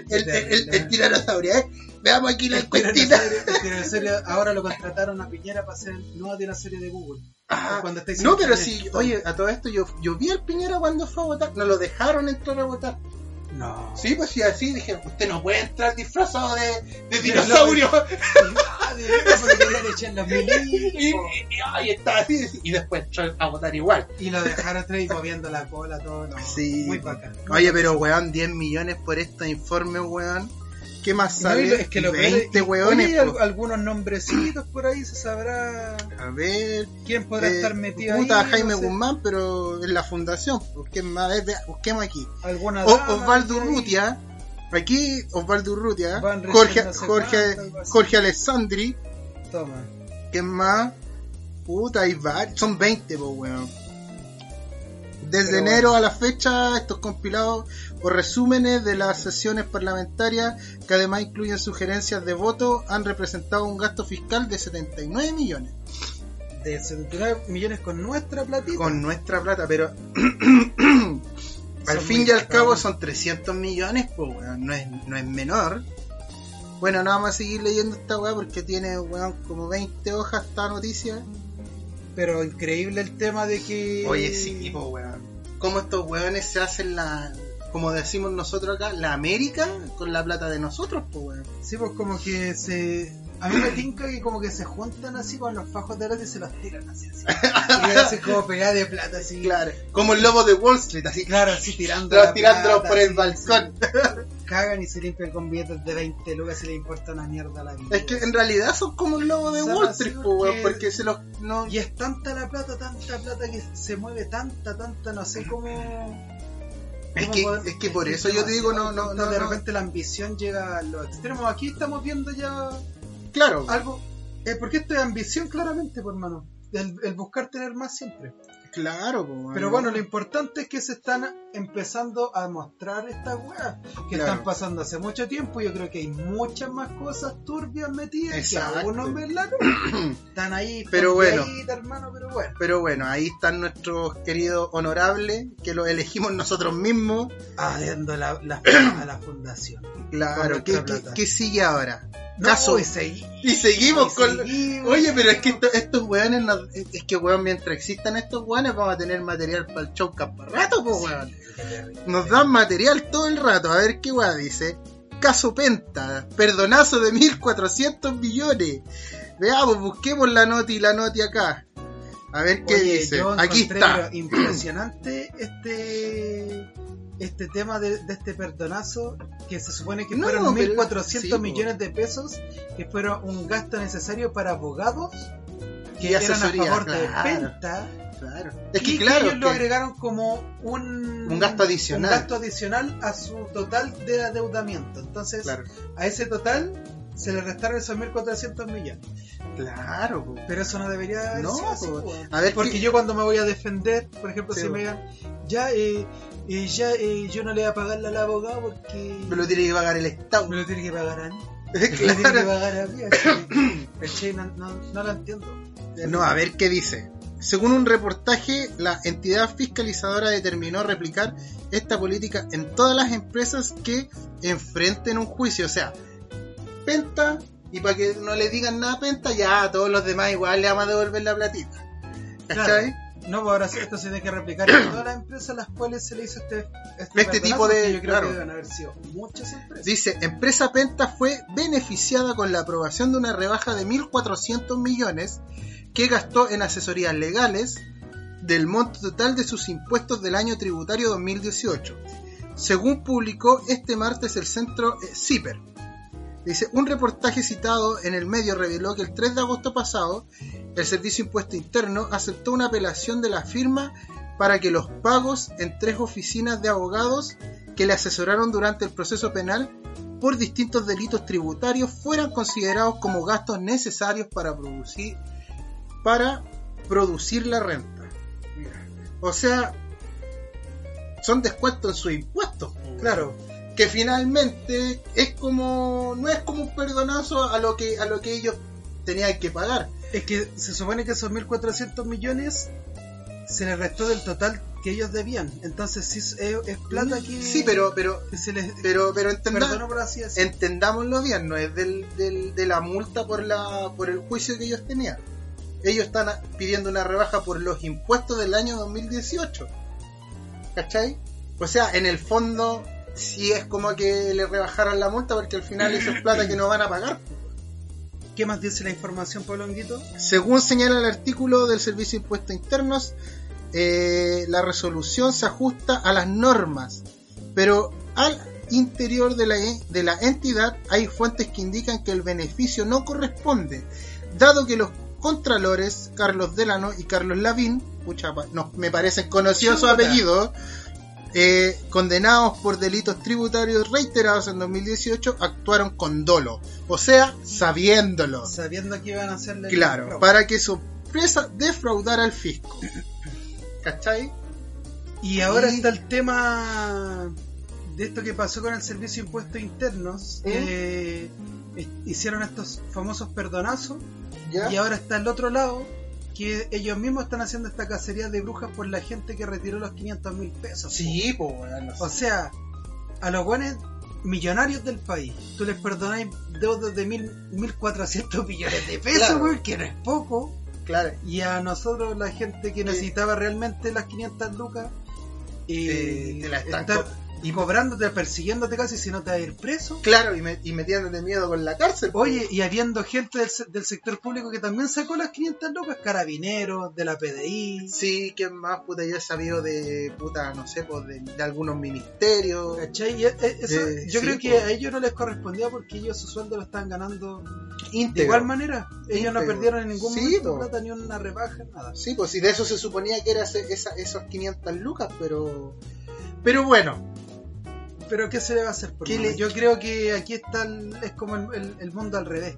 El, el, el, el tiranosaurio, ¿eh? Veamos aquí la tiranosaurio ahora lo contrataron a Piñera para hacer el nuevo dinosaurio de Google. Ah, Cuando no, pero sí, oye, a todo esto yo, yo vi al Piñera cuando fue a votar, no lo dejaron entrar a votar. No. Sí, pues sí, así dije, usted no puede entrar disfrazado de, de dinosaurio. Ah, de y, estaba así, y después entró a votar igual. Y lo dejaron y moviendo la cola, todo. No, Sí. Muy bacán. Oye, pero weón, 10 millones por estos informes, weón. ¿Qué más sale? es que lo peor es- 20 y- weones. oye, al- po. algunos nombrecitos por ahí se sabrá A ver. quién podrá eh, estar metido puta, ahí. Jaime no sé. Guzmán, pero en la fundación. Ver, vea, busquemos aquí. Alguna O- Osvaldo. Urrutia. Aquí, Osvaldo Urrutia. Jorge, Jorge. Jorge Alessandri. Toma. ¿Quién más? Puta, hay varios. Son 20, pues, weón. Desde enero bueno. a la fecha, estos compilados o resúmenes de las sesiones parlamentarias, que además incluyen sugerencias de voto, han representado un gasto fiscal de 79 millones. De 79 millones con nuestra platita. Con nuestra plata, pero al fin y al cabo son 300 millones, pues, weón. No es, no es menor. Bueno, no vamos a seguir leyendo esta weá porque tiene, weón, como 20 hojas esta noticia. Pero increíble el tema de que. Oye, sí, po, weón. ¿Cómo estos weones se hacen la, como decimos nosotros acá, la América con la plata de nosotros, pues, weón? Sí, pues como que se. A mí me tinca que como que se juntan así con los fajos de oro y se los tiran así. así. y hacen como pegada de plata así. Claro, como el lobo de Wall Street, así, Claro, así tirando. Claro, la tirándolo plata, por el balcón. Cagan y se limpian con billetes de 20 lucas y le importa una mierda la vida. Es que en realidad son como el lobo de Wall Street, pues, porque- porque se los, no, Y es tanta la plata, tanta plata que se mueve tanta, tanta, no sé cómo. Es que- poder- es que por es eso yo te digo, no, no, no, De no. repente la ambición llega a los extremos. Aquí estamos viendo ya claro, algo. Eh, porque esto es ambición, claramente, por hermano. El, el buscar tener más siempre. Claro. Pero bueno, lo importante es que se están empezando a mostrar estas weas que Claro. están pasando hace mucho tiempo. Yo creo que hay muchas más cosas turbias metidas Exacto. que aún no ven la luz. Están ahí, Pero bueno. escondiditas, hermano, pero bueno. Pero bueno, ahí están nuestros queridos honorables, que los elegimos nosotros mismos. Adendo la, la- a la fundación. Claro, ¿qué, qué, qué sigue ahora? No, Caso. y segui- Y seguimos y con... seguimos. Oye, pero es que esto- estos weones, no- es que weón, mientras existan estos weones, vamos a tener material para el show para rato, pues weón. Nos dan material todo el rato. A ver qué weón dice. Caso Penta, perdonazo de 1400 millones. Veamos, busquemos la noti y la noti acá. A ver qué Oye, dice. Aquí está. impresionante este este tema de, de este perdonazo que se supone que No, fueron pero- 1.400 sí, millones de pesos que fueron un gasto necesario para abogados que Y eran a favor de. Penta Claro. Es y que claro, ellos lo agregaron como un, Un gasto adicional. un gasto adicional a su total de adeudamiento entonces claro, a ese total se le restaron esos 1.400 millones claro, po. pero eso no debería haber No, sido así, po. po. A ver, Porque ¿qué- yo cuando me voy a defender, por ejemplo, Sí, si me digan, ya, eh, eh, ya eh, yo no le voy a pagarle al abogado porque me lo tiene que pagar el Estado. me lo tiene que pagar a mí. Me lo tiene que claro. pagar a mí. así, ¿cachai? No, no, no lo entiendo. No, a ver qué dice. Según un reportaje, la entidad fiscalizadora determinó replicar esta política en todas las empresas que enfrenten un juicio. O sea, Penta, y para que no le digan nada a Penta, ya a todos los demás igual le vamos a devolver la platita. ¿Cachai? No, pues ahora sí, esto se tiene que replicar en todas las empresas a las cuales se le hizo este, Este perdonazo, tipo de- que Yo creo claro. que deben haber sido muchas empresas. Dice, empresa Penta fue beneficiada con la aprobación de una rebaja de 1.400 millones que gastó en asesorías legales del monto total de sus impuestos del año tributario 2018. Según publicó este martes el centro eh, CIPER. Dice, un reportaje citado en el medio reveló que el 3 de agosto pasado el Servicio Impuesto Interno aceptó una apelación de la firma para que los pagos en tres oficinas de abogados que le asesoraron durante el proceso penal por distintos delitos tributarios fueran considerados como gastos necesarios para producir para producir la renta. O sea, son descuentos en sus impuestos. Claro, que finalmente es como no es como un perdonazo a lo que a lo que ellos tenían que pagar. es que se supone que esos 1.400 millones se les restó del total que ellos debían. Entonces, sí, es, es plata que, Sí, pero pero se les pero pero por así entendámoslo bien, no es del, del- de la multa por la por el juicio que ellos tenían. Ellos están pidiendo una rebaja por los impuestos del año 2018. ¿Cachai? O sea, en el fondo si es como que le rebajaran la multa porque al final eso es plata que no van a pagar. ¿Qué más dice la información, Pablo Anguito? Según señala el artículo del Servicio de Impuestos Internos, eh, la resolución se ajusta a las normas, pero al interior de la, de la entidad hay fuentes que indican que el beneficio no corresponde, dado que los contralores Carlos Delano y Carlos Lavín, pucha, no, me parecen conocidos sus apellidos, eh, condenados por delitos tributarios reiterados en 2018, actuaron con dolo, o sea, sabiéndolo. Sabiendo que iban a hacerle... Claro, para que su empresa defraudara al fisco. ¿Cachai? Y ahora Y- está el tema de esto que pasó con el Servicio de Impuestos Internos. Eh, eh, hicieron estos famosos perdonazos ¿Ya? y ahora está el otro lado que ellos mismos están haciendo esta cacería de brujas por la gente que retiró los 500 mil pesos. Sí, pues, bueno. O sea, a los buenos millonarios del país, tú les perdonáis deudas de mil, 1.400 millones de pesos, Claro. que no es poco. claro. Y a nosotros, la gente que necesitaba realmente las 500 lucas, Eh, y te la están co- y cobrándote, persiguiéndote casi si no te vas a ir preso. Claro, y, me- y metiéndote miedo con la cárcel. pues. Oye, y habiendo gente del, del sector público que también sacó las 500 lucas, carabineros, de la PDI, Sí, que más puta yo he sabido de puta, no sé, pues de, de algunos ministerios. ¿cachai? Y, eh, eso, Eh, yo sí, creo que pues. a ellos no les correspondía porque ellos su sueldo lo estaban ganando de igual manera. Ellos no perdieron en ningún Sí, momento plata, ni una rebaja, nada. Sí, pues si de eso se suponía que era ese- esa, esos 500 lucas, pero. Pero bueno, Pero ¿qué se le va a hacer? Por le- Yo creo que aquí está el- es como el, el- el mundo al revés.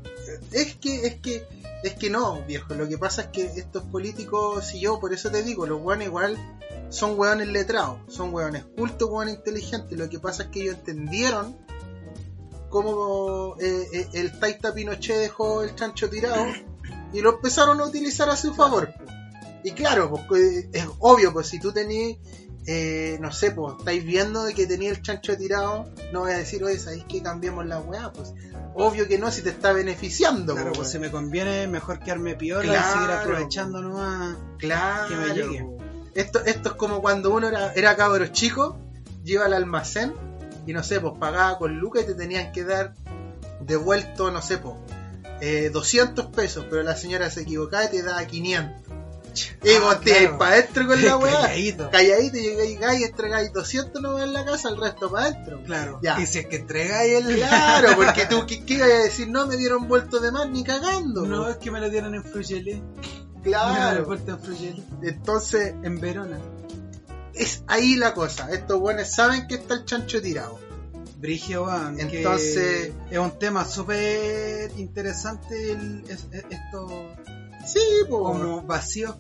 es que, es que, es que no, viejo. Lo que pasa es que estos políticos, si yo, por eso te digo, los hueones igual son hueones letrados, son hueones cultos, hueones inteligentes. Lo que pasa es que ellos entendieron cómo eh, eh, el Taita Pinochet dejó el chancho tirado y lo empezaron a utilizar a su favor. Y claro, pues que es obvio, pues si tú tenías, eh, no sé, pues estáis viendo de que tenía el chancho tirado, no voy a decir, oye, ¿sabéis que cambiemos la weá? Pues obvio que no, si te está beneficiando. Claro, pues si weón. me conviene, mejor quedarme piola Claro. y seguir aprovechando nomás. Claro. que me llegue. Esto, esto es como cuando uno era, era cabro chico, lleva al almacén y no sé, pues pagaba con lucas y te tenían que dar devuelto, no sé, pues eh, 200 pesos, pero la señora se equivocaba y te daba 500. Y vos te ibas para adentro con la weá. Calladito. Calladito, llegáis y entregáis 200 nomás en la casa, el resto para adentro. Claro. Ya. Y si es que entregáis el. Claro, porque tú, ¿qué, ibas a decir? No me dieron vuelto de más ni cagando. No, es que me lo dieron en Frugeli. claro. en Frugeli. Entonces, En Verona. es ahí la cosa. Estos buenos saben que está el chancho tirado. Brigio. Entonces- es un tema súper interesante el, es- es- esto Sí, como vacíos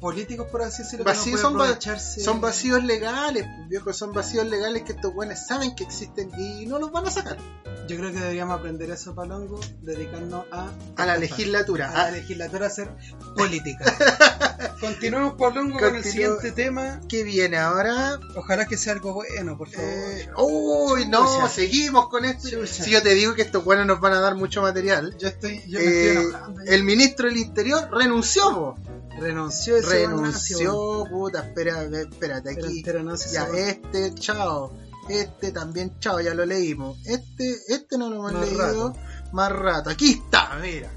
políticos por así decirlo. que no son va-. Son vacíos legales, viejo, son vacíos legales que estos buenos saben que existen y no los van a sacar. Yo creo que deberíamos aprender eso, Palongo, dedicarnos a... A la legislatura. A la Ah, legislatura a hacer política. Continuemos, Palongo, con el siguiente tema. ¿Qué viene ahora? Ojalá que sea algo bueno, por favor. Eh, uy, no, Chucha. seguimos con esto. Chucha. Si yo te digo que estos buenos nos van a dar mucho material. yo estoy, yo me Eh, estoy enojando. el ministro del Interior renunció, po. renunció ese renunció, puta, espera, espérate, Pero- aquí. pero no se Ya, este, chao. Este también, chao, ya lo leímos. Este, este no lo hemos Más leído. rato. Más rato. Aquí está, mira.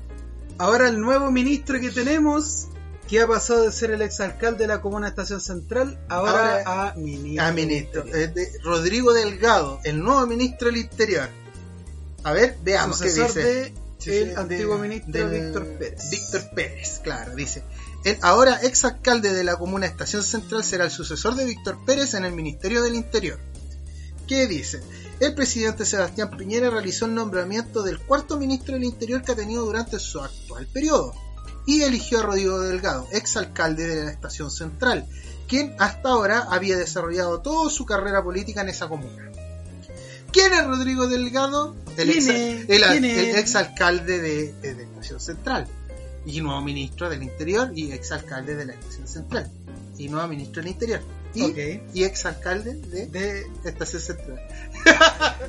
Ahora el nuevo ministro que tenemos, que ha pasado de ser el exalcalde de la comuna Estación Central, ahora, a ministro. Ah, ministro. Es de Rodrigo Delgado, el nuevo ministro del Interior. A ver, veamos qué dice. de Sí, el antiguo de- ministro del- Víctor Pérez. Víctor Pérez, claro, dice. El ahora exalcalde de la comuna Estación Central será el sucesor de Víctor Pérez en el Ministerio del Interior. ¿Qué dice? El presidente Sebastián Piñera realizó el nombramiento del cuarto ministro del Interior que ha tenido durante su actual periodo y eligió a Rodrigo Delgado, exalcalde de la Estación Central, quien hasta ahora había desarrollado toda su carrera política en esa comuna. ¿Quién es Rodrigo Delgado? El, exalcalde de, de la Estación Central y nuevo ministro del Interior y exalcalde de la Estación Central y nuevo ministro del Interior y, Ok. y exalcalde de De Estación Central.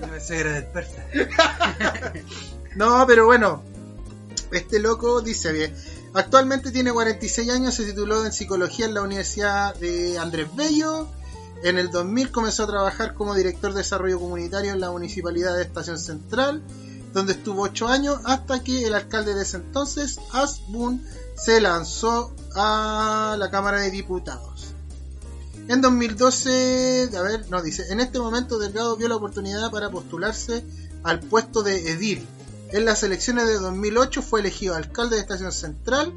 no se era del Persa. No, pero bueno, este loco dice bien. Actualmente tiene 46 años, se tituló en psicología en la Universidad de Andrés Bello. En el 2000 comenzó a trabajar como director de desarrollo comunitario en la municipalidad de Estación Central, donde estuvo 8 años hasta que el alcalde de ese entonces, Asbun, se lanzó a la Cámara de Diputados. En 2012, a ver, no dice, en este momento Delgado vio la oportunidad para postularse al puesto de edil. En las elecciones de 2008 fue elegido alcalde de Estación Central,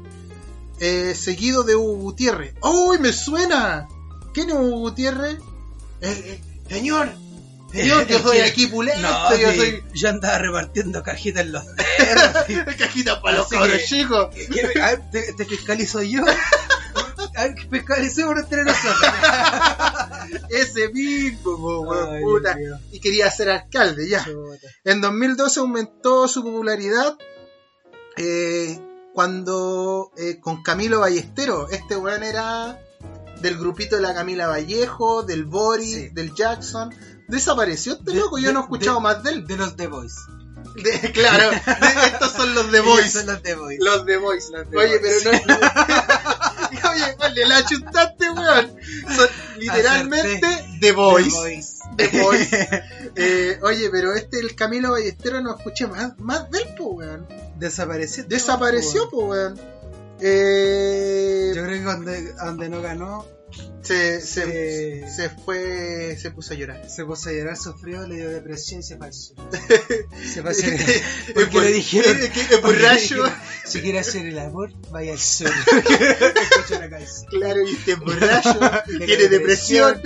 eh, seguido de Hugo Gutiérrez. ¡Uy, me suena! ¿Quién es Hugo Gutiérrez? Eh, eh, señor, Señor, yo soy aquí pulento, No, yo soy yo andaba repartiendo cajitas en los cerros. cajita para los cabros chicos. ¿Qué- qué- a ver, ¿Te, te fiscalizo yo? A ver, fiscalicemos entre nosotros. Ese mismo, po, weón, Ay, puta. Dios. Y quería ser alcalde, ya. En 2012 aumentó su popularidad eh, cuando eh, con Camilo Ballestero. Este weón era del grupito de la Camila Vallejo, del Boris, Sí. del Jackson. Desapareció este De- loco, yo de- no he escuchado de- más de él. De los The Boys. De- claro, de- estos son los The Boys. son los The Boys. Los The Boys. Los The Oye, Boys. pero no. Oye, vale, la chutaste, weón. Son literalmente The Boys. The Boys. Eh, oye, pero este, el Camilo Ballestero, no escuché más, más del po, weón. Desapareció. Desapareció, po, po, weón. Eh, Yo creo que donde, donde no ganó, se, se, se- se fue, se puso a llorar. se puso a llorar, sufrió, le dio depresión y se sur. Se Es Porque por- le dijeron. que borracho. Si quiere hacer el amor, vaya al sur. Claro, y este borracho, Tiene tiene depresión.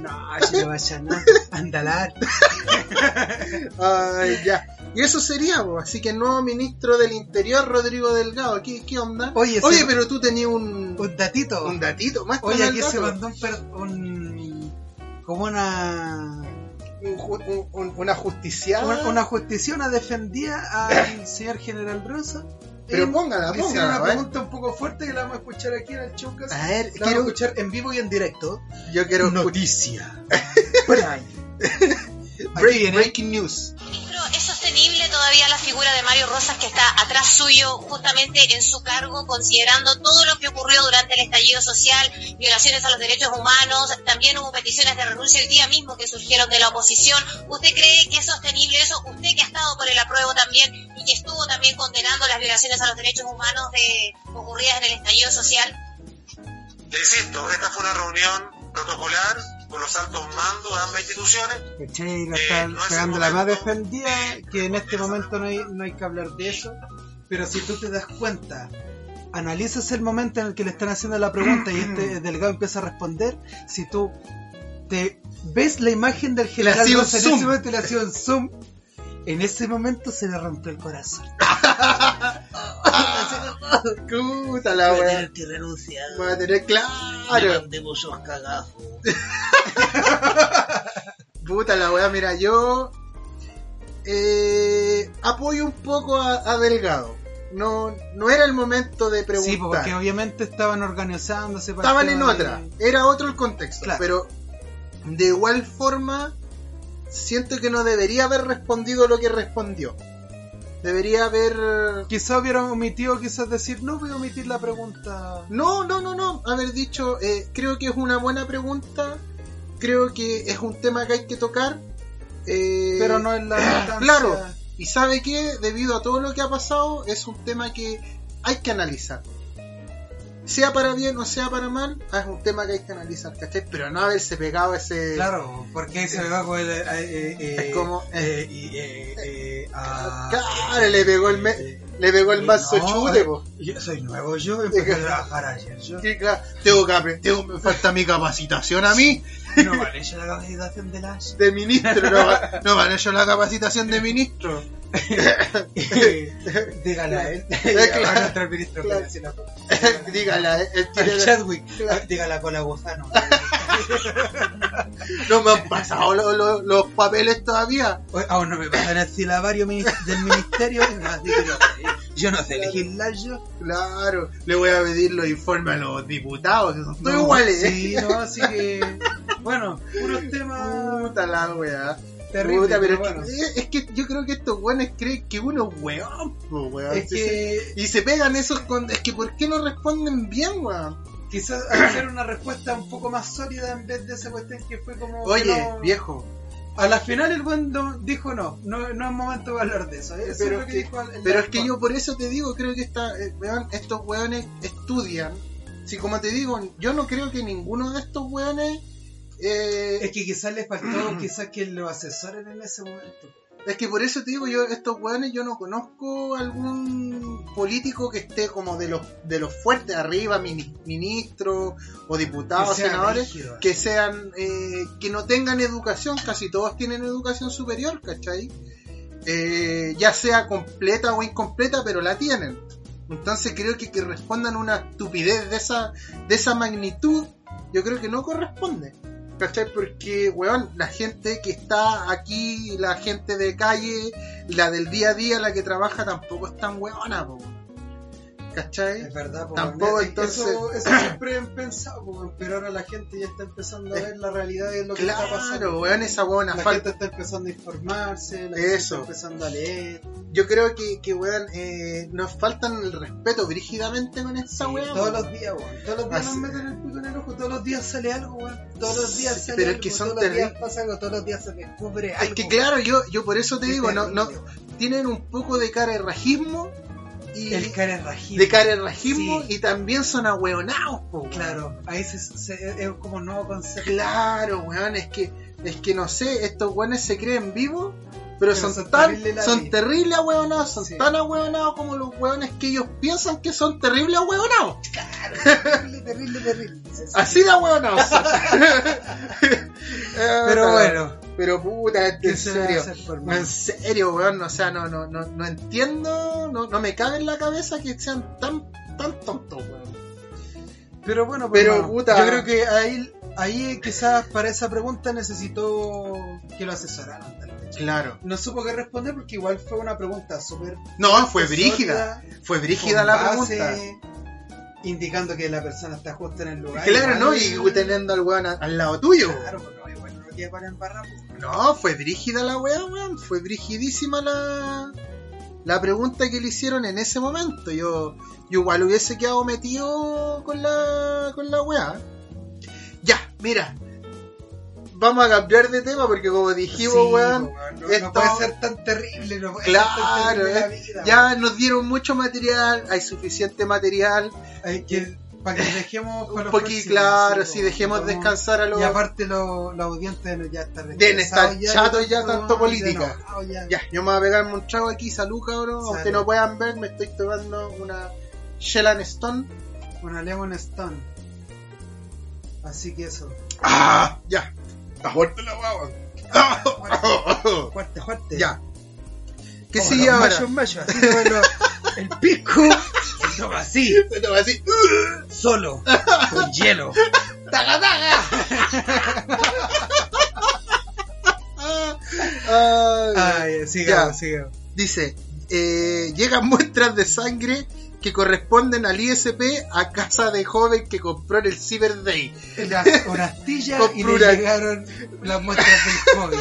No, si no vaya nada. Andalar. Ay, ya. Y eso sería, po. así que el nuevo ministro del Interior, Rodrigo Delgado, ¿qué, qué onda? Oye, Oye se- pero tú tenías un, Un datito. un datito más. Oye, aquí se mandó un, un- como una una justiciada. una, una defendía al señor general Rosa. Pero En- póngala, le hicieron póngala, una pregunta un poco fuerte que la vamos a escuchar aquí en el Chaucas. A ver, la quiero, vamos a escuchar en vivo y en directo. yo quiero Noticia. Breaking news. Ministro, ¿es sostenible todavía la figura de Mario Rosas que está atrás suyo, justamente en su cargo, considerando todo lo que ocurrió durante el estallido social, violaciones a los derechos humanos, también hubo peticiones de renuncia el día mismo que surgieron de la oposición? ¿Usted cree que es sostenible eso? ¿Usted que ha estado por el apruebo también y que estuvo también condenando las violaciones a los derechos humanos de, ocurridas en el estallido social? Insisto, esta fue una reunión protocolar con los altos mandos de ambas instituciones. ¿Cachai? La Eh, está no pegando la más defendida, que en este momento no hay, no hay que hablar de eso. Pero si tú te das cuenta, analizas el momento en el que le están haciendo la pregunta y este delegado empieza a responder, si tú te ves la imagen del general en zoom. ese momento le zoom, en ese momento se le rompió el corazón. Puta la wea. que renunciar. Voy a tener claro. cagazos. Puta la wea, mira, yo eh, apoyo un poco a, a Delgado. No, no era el momento de preguntar. Sí, porque obviamente estaban organizándose para Estaban en otra, de- era otro el contexto, Claro. pero de igual forma siento que no debería haber respondido lo que respondió. Debería haber... Quizá hubiera omitido, quizás decir, no voy a omitir la pregunta. No, no, no, no, haber dicho, eh, creo que es una buena pregunta, creo que es un tema que hay que tocar. eh, Pero no en la. Claro, y sabe que debido a todo lo que ha pasado es un tema que hay que analizar. Sea para bien o sea para mal, es un tema que hay que analizar, ¿cachai? Pero no haberse pegado ese... Claro, porque se va con el. eh, eh, eh, Es como- eh, eh, ah, Claro, le pegó el, me- le pegó el mazo no, chute, po. Yo soy nuevo, yo empecé a trabajar ayer. Yo Sí, claro, Tengo que aprender, me falta mi capacitación a mí, no vale yo la capacitación de las. de ministro, no, no vale yo la capacitación de ministro. Dígale a él. claro. a nuestro ministro Claro. Dígala, él Al tiene- Chadwick, Claro. dígala con la gozano. no me han pasado los, los- los papeles todavía. Aún no me pasan el silabario del ministerio. que yo, no sé legislar yo. Claro, le voy a pedir los informes a los diputados, que son todos No, iguales. Sí, no, así que. Bueno, unos temas Puta la weá. Terribles. Puta, pero pero es, bueno. que, es que yo creo que estos weones creen que uno es weón, weón. Es que. Y se pegan esos con... Es que ¿por qué no responden bien, weón? Quizás hacer una respuesta un poco más sólida en vez de esa cuestión que fue como. Oye, no- viejo, A la final el buen dijo no, no, no es momento de hablar de eso. Eso Pero es que que- dijo en la pero es que yo por eso te digo, creo que esta, eh, weón, estos weones estudian. Si como te digo, yo no creo que ninguno de estos weones... eh, Es que quizás le faltó quizás que lo asesoren en ese momento. Es que por eso te digo yo, estos weones yo no conozco algún político que esté como de los de los fuertes arriba, mini- ministros o diputados, Que senadores, rígido. que sean, eh, que no tengan educación, casi todos tienen educación superior, ¿cachai? Eh, ya sea completa o incompleta, pero la tienen. Entonces creo que que respondan a una estupidez de esa, de esa magnitud, yo creo que no corresponde. ¿Cachai? Porque, weón, la gente que está aquí, la gente de calle, la del día a día, la que trabaja, tampoco es tan weona, po. ¿Cachai? Es verdad, po, Tampoco, entonces- Eso, eso siempre he pensado, po, weón, pero ahora la gente ya está empezando a ver la realidad de lo que está pasando. Claro, weón, esa weona La falta. gente está empezando a informarse, la gente está empezando a leer. Yo creo que, que weón, eh, nos faltan el respeto brígidamente con esta Sí, weón. todos los días, weón. Todos los días Así- nos meten el el ojo, todos los días sale algo, weón. Todos los días sale pero es algo, que son todos los días pasa algo, todos los días se descubre algo. Es que claro, yo, yo por eso te digo, no, no, tienen un poco de cara de rajismo y El cara rajín. de cara de rajismo Sí. y también son ahueonados, po. Claro, se, se- es como un nuevo concepto. Claro, weón, es que, es que no sé, estos weones se creen vivos, pero, Pero son, son tan, terribles la son terribles ahueonados, son Sí. tan ahueonados como los weones que ellos piensan que son terribles ahueonados. terrible, terrible, terrible. Así de ahueonados. son. Pero bueno, Pero puta, ¿qué en serio. En serio, weón, o sea, no, no, no, no entiendo, no, no me cabe en la cabeza que sean tan, tan tontos, weón. Pero bueno, pues, Pero, puta. yo creo que ahí, ahí quizás para esa pregunta necesitó que lo asesoraran. Claro. No supo qué responder porque igual fue una pregunta súper No, fue brígida. Fue brígida la base, pregunta. Indicando que la persona está justo en el lugar. Claro, ¿no? Y teniendo al weón al lado tuyo. Claro, porque igual no queda para embarrar. pues. No, fue brígida la weá, weón. Fue brigidísima la, la pregunta que le hicieron en ese momento. Yo, yo igual hubiese quedado metido con la, con la weá. Ya, mira. Vamos a cambiar de tema porque como dijimos, Sí, weón, no, esto- no puede ser tan terrible, no puede Claro, ser tan terrible la eh, vida. ya nos dieron mucho material, hay suficiente material. Hay que, para que dejemos con Un poquito, claro, sí, sí, dejemos descansar a los... Y aparte lo- los audientes ya están Deben estar chatos ya, tanto política. Ya, yo me voy a pegarme un trago aquí, salud cabrón, Salud. aunque no puedan ver, me estoy tomando una Shellan Stone. Una Lemon Stone. Así que eso. ¡Ah! Ya, está fuerte la guagua. Fuerte, fuerte. ya. ¿Qué Como sigue los ahora? machos, machos, así se los- el pisco se toma así, Me toma así. solo, con hielo. ¡Taga, taga! Ay, Ay, sigamos. Dice, eh, llegan muestras de sangre que corresponden al ISP a casa de joven que compró en el Cyber Day. Las, una astilla y le llegaron las muestras del COVID.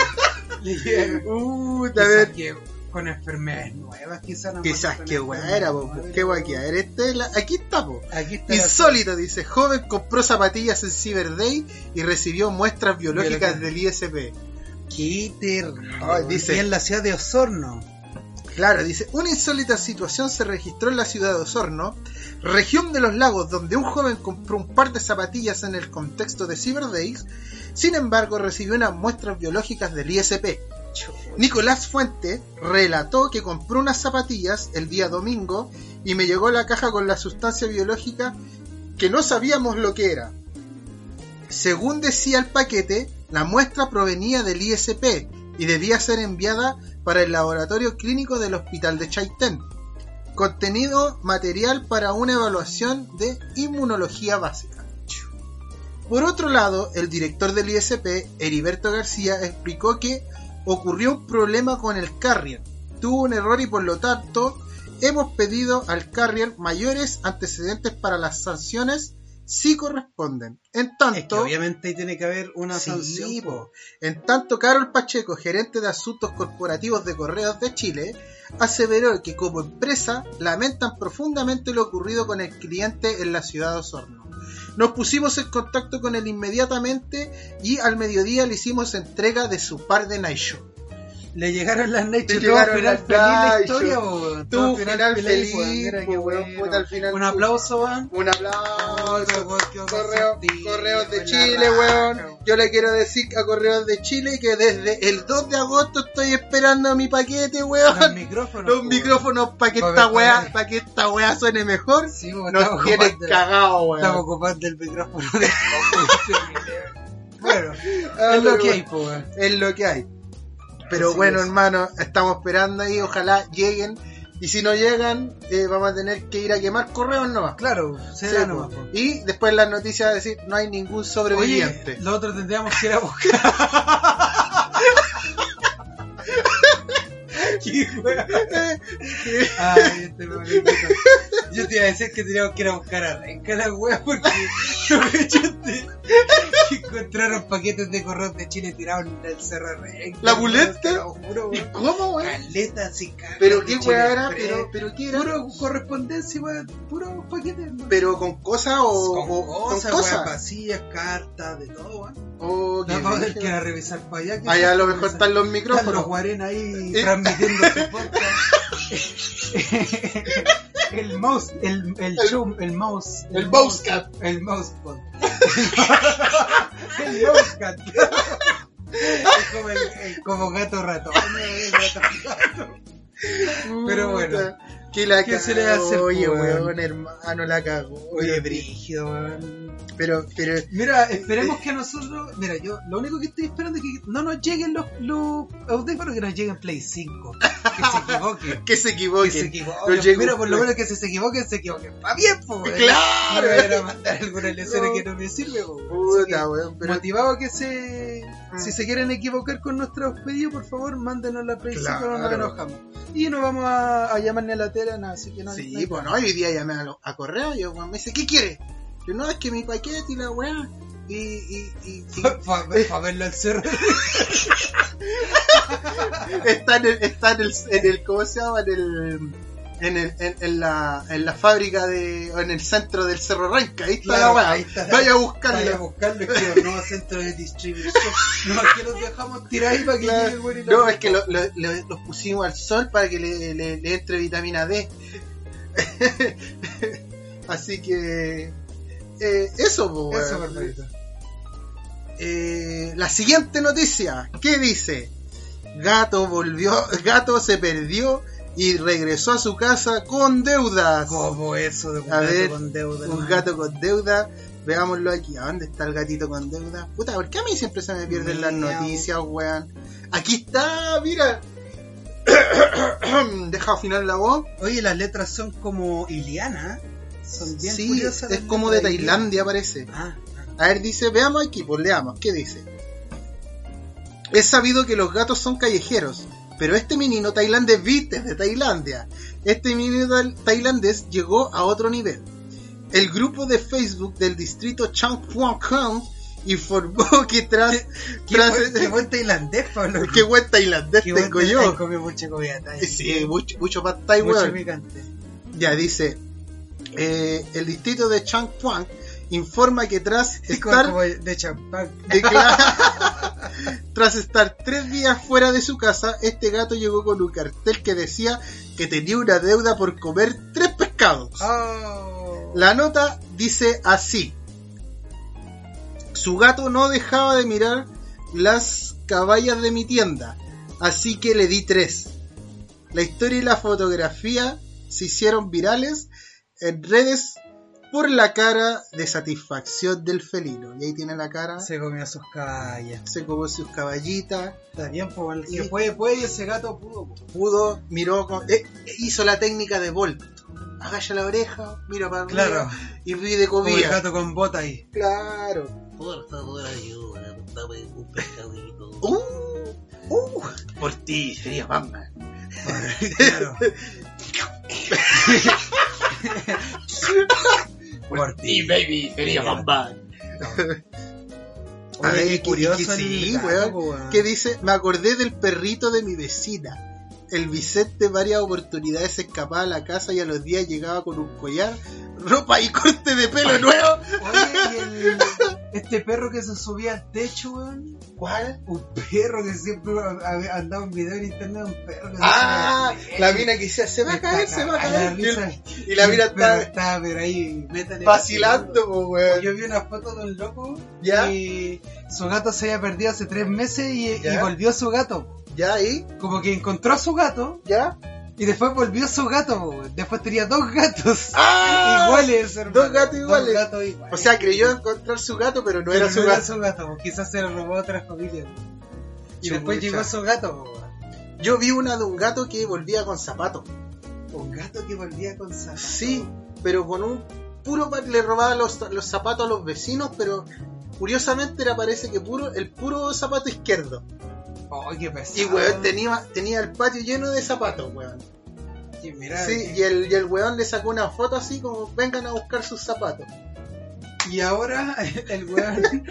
Le llegaron. Uh, que con enfermedades nuevas, quizás no Quizás que buena, po, enfermedades qué guay, a ver, este es la- aquí está, po. Aquí está la- Insólito, dice, joven compró zapatillas en Cyber Day y recibió muestras biológicas del ISP. Qué terrible. Dice- Y en la ciudad de Osorno. Claro, dice, una insólita situación se registró en la ciudad de Osorno, región de los lagos, donde un joven compró un par de zapatillas en el contexto de Cyber Days, sin embargo recibió unas muestras biológicas del ISP. Nicolás Fuente relató que compró unas zapatillas el día domingo y me llegó la caja con la sustancia biológica que no sabíamos lo que era. Según decía el paquete, la muestra provenía del ISP y debía ser enviada para el laboratorio clínico del hospital de Chaitén. Contenido material para una evaluación de inmunología básica. Por otro lado, el director del ISP, Heriberto García, explicó que ocurrió un problema con el carrier. Tuvo un error y por lo tanto hemos pedido al carrier mayores antecedentes para las sanciones si corresponden. En tanto, Es que obviamente ahí tiene que haber una Sí, sanción. po. En tanto, Carol Pacheco, gerente de asuntos corporativos de Correos de Chile, aseveró que como empresa lamentan profundamente lo ocurrido con el cliente en la ciudad de Osorno. Nos pusimos en contacto con él inmediatamente y al mediodía le hicimos entrega de su par de Night Show. Le llegaron las Nature, todo final las feliz la historia, weón. Todo final feliz, weón. Weón, final Un aplauso, weón. Un aplauso. weón, Correo, correos de Chile, weón. Yo le quiero decir a Correos de Chile que desde el 2 de agosto estoy esperando mi paquete, Los weón. micrófonos. Los weón. micrófonos para que esta weá, para que esta weá suene mejor. Sí, weón, Nos tienen ocupando- cagados, Estamos weón. ocupando el micrófono Bueno, es lo que hay, weón. Es lo que hay. Pero Así bueno, es. hermano, estamos esperando ahí, ojalá lleguen. Y si no llegan, eh, vamos a tener que ir a quemar correos nomás. Claro, se Sí, da po. nomás. Y después las noticias a decir, no hay ningún sobreviviente. Oye, lo otro tendríamos que ir a buscar. Ay, este bonito. Yo te iba a decir que teníamos que ir a buscar a Renca la wea porque no. Que encontraron paquetes de correos de Chile tirados en el cerro Renca. ¿La buleta? ¿Y cómo, weón? Caleta, así cagas Pero qué weá era, pero, pero qué era. Puro correspondencia, weón. Puro paquete, hermano. Pero con cosas o con o- cosas, con cosas. vacías, cartas, de todo, weón. O No, que vamos a tener dije, que ir a revisar para allá. que Allá a se- lo mejor están los Están los micrófonos. ahí Eh. transmitiendo su podcast. el mouse, el, el, El- zoom, el mouse. El Mousecat. El mousepad. el mousecat. es como, el, como gato ratón. el gato gato. Pero bueno. ¿Qué la ¿Qué se le hacer, Oye, weón? hermano, la cagó. Oye, brígido, weón. Pero, pero, Mira, esperemos que a nosotros. Mira, yo lo único que estoy esperando es que no nos lleguen los, los audífonos, que nos lleguen Play 5. Que se equivoquen. que se Que se equivoquen. equivoquen. Mira, por lo menos que si se equivoquen, se equivoquen. Va bien, po, weón. Claro. No me vayan a mandar alguna lección No. que no me sirve, weón. Que, Puta, weón, pero Motivado a que se. Mm. Si se quieren equivocar con nuestros pedidos, por favor, mándenos la Play 5, no nos Claro. enojamos. Y no vamos a, a llamar ni a la tele, nada, así que no. Sí, no hay pues no, hoy día llamé a, lo- a correo y me dice, ¿qué quiere? Yo no, es que mi paquete y la weá. Y, y, y, y- Para verlo al cerro. está en el, está en el, en el, ¿cómo se llama? En el, en, el, en, en la, en la fábrica de, o en el centro del Cerro Renca, ahí está Claro, la weá. Vaya a Vaya a buscarlo, es que no centro de distribución. No, es que los dejamos tirar ahí para que Claro. llegue No, es que busca. lo- lo- lo- los pusimos al sol para que le, le- le entre vitamina D. Así que, eh, eso, weón. Eso, perfecto. Eh, la siguiente noticia, ¿qué dice? Gato volvió, gato se perdió y regresó a su casa con deudas. ¿Cómo eso de un A gato ver, con deuda? Un hermano? gato con deuda. Veámoslo aquí. ¿A dónde está el gatito con deuda? Puta, ¿por qué a mí siempre se me pierden las noticias, weón? Aquí está, mira. Deja afinar la voz. Oye, las letras son como Iliana. Son bien Sí, curiosas. es como de Tailandia, parece. Ah, A ver, dice, veamos aquí, pues leamos, ¿qué dice? Es sabido que los gatos son callejeros, pero este menino tailandés viste de Tailandia. Este menino tailandés llegó a otro nivel. El grupo de Facebook del distrito Changphuangkong informó que tras... qué, tras buen, qué buen tailandés, Pablo. qué buen tailandés Qué buen tengo tailandés. yo. Comí mucha comida thai. Sí, mucho, mucho pad thai, mucho picante. Ya dice, eh, el distrito de Changphuang informa que tras Es estar como de champán. Tras estar tres días fuera de su casa, este gato llegó con un cartel que decía que tenía una deuda por comer tres pescados. Oh. La nota dice así. Su gato no dejaba de mirar las caballas de mi tienda, así que le di tres. La historia y la fotografía se hicieron virales en redes por la cara de satisfacción del felino. Y ahí tiene la cara, Se comió sus caballas. se comió sus caballitas, Está bien, pues, Y- puede, puede, y ese gato pudo. pues. pudo, miró, con- eh, hizo la técnica de Bolt. Agacha la oreja, mira para arriba Claro, y pide como el comida. gato con bota ahí. Claro. Por favor, ayuda, dame un pescadito. Uh, uh, por ti sería Batman. claro. Por ti, baby, sería. A Oye, ver, qué y- curioso que sí, weón. po, weón. Que dice, me acordé del perrito de mi vecina. El Vicente varias oportunidades se escapaba a la casa y a los días llegaba con un collar ropa y corte de pelo nuevo. Oye, y el- este perro que se subía al techo, weón. ¿Cuál? Un perro que siempre andaba en video en internet, un perro que Ah, la mina que decía, se va a caer, se va a Está caer. Y, la mina estaba, pero ahí, vacilando, weón. Yo vi una foto de un loco ¿Ya? y su gato se había perdido hace tres meses y, y volvió su gato. ¿Ya ahí? Como que encontró a su gato ¿Ya? Y después volvió a su gato. Después tenía dos gatos ¡Ah! iguales, hermano. Dos gatos iguales. gatos iguales. O sea, creyó encontrar su gato, pero no Pero era su gato. su gato, po. quizás se lo robó a otra familia. Y después llegó su gato. Yo vi una de un gato que volvía con zapatos. Un gato que volvía con zapatos. Sí, pero con un puro le robaba los, los zapatos a los vecinos, pero curiosamente era parece que puro el puro zapato izquierdo. Oh, qué pesado. Y weón tenía, tenía el patio lleno de zapatos, weón. Y mira, Sí, y el, y el weón le sacó una foto así como vengan a buscar sus zapatos. y ahora el weón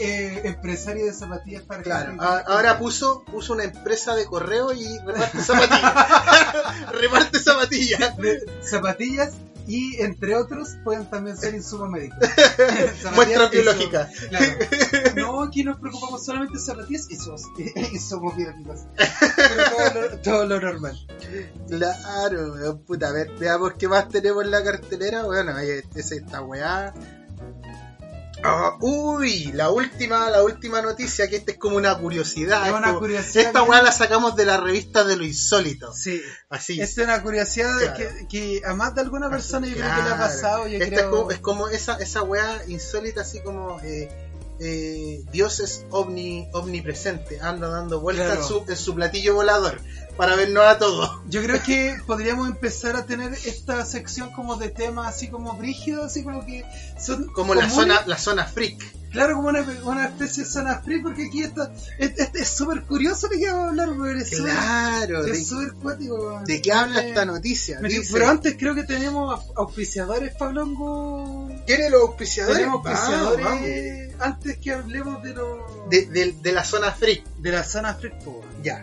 eh, empresario de zapatillas para Claro, a- ahora puso, puso una empresa de correo y reparte zapatillas. reparte zapatillas. zapatillas y entre otros pueden también ser insumos médicos. Insumos- Claro. No, aquí nos preocupamos solamente de zapatillas y insumos biológicos. Todo lo, todo lo normal. Claro, puta, a ver, veamos qué más tenemos en la cartelera. Bueno, ahí es esta weá. Ah, uy, la última, la última noticia, que esta es como una curiosidad. Es es una como- curiosidad. Esta weá la sacamos de la revista de lo insólito. Sí, Así. esta es una curiosidad Claro. que, que a más de alguna persona yo creo que le ha pasado. Yo Esta creo... es, como, es como esa, esa weá insólita, así como eh, eh, Dios es omni, omnipresente, anda dando vueltas Claro. en, su, en su platillo volador para vernos a todos. Yo creo que podríamos empezar a tener esta sección como de temas así como brígidos, así como que son Como la comunes. zona, la zona freak. Claro, como una, una especie de zona free, porque aquí está. Es súper curioso lo que vamos a hablar, weón. Es súper- Claro, de, súper cuático. ¿de qué habla Eh, esta noticia? me- Pero antes creo que tenemos au- auspiciadores, Pablongo. ¿Quiere los auspiciadores? Tenemos auspiciadores Vamos, vamos. antes que hablemos de los. De, de- de la zona freak, de la zona free, po, ya.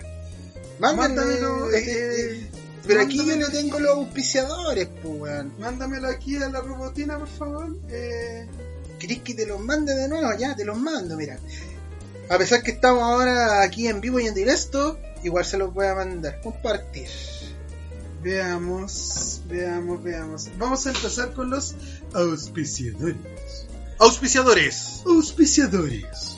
Mándamelo, eh, eh, eh, pero aquí yo no tengo los auspiciadores, pues, weón. Mándamelo aquí a la robotina, por favor. Eh, ¿Querés que te los mande de nuevo? Ya, te los mando, mira. A pesar que estamos ahora aquí en vivo y en directo, igual se los voy a mandar. Compartir. veamos, veamos, veamos. Vamos a empezar con los auspiciadores. Auspiciadores. Auspiciadores.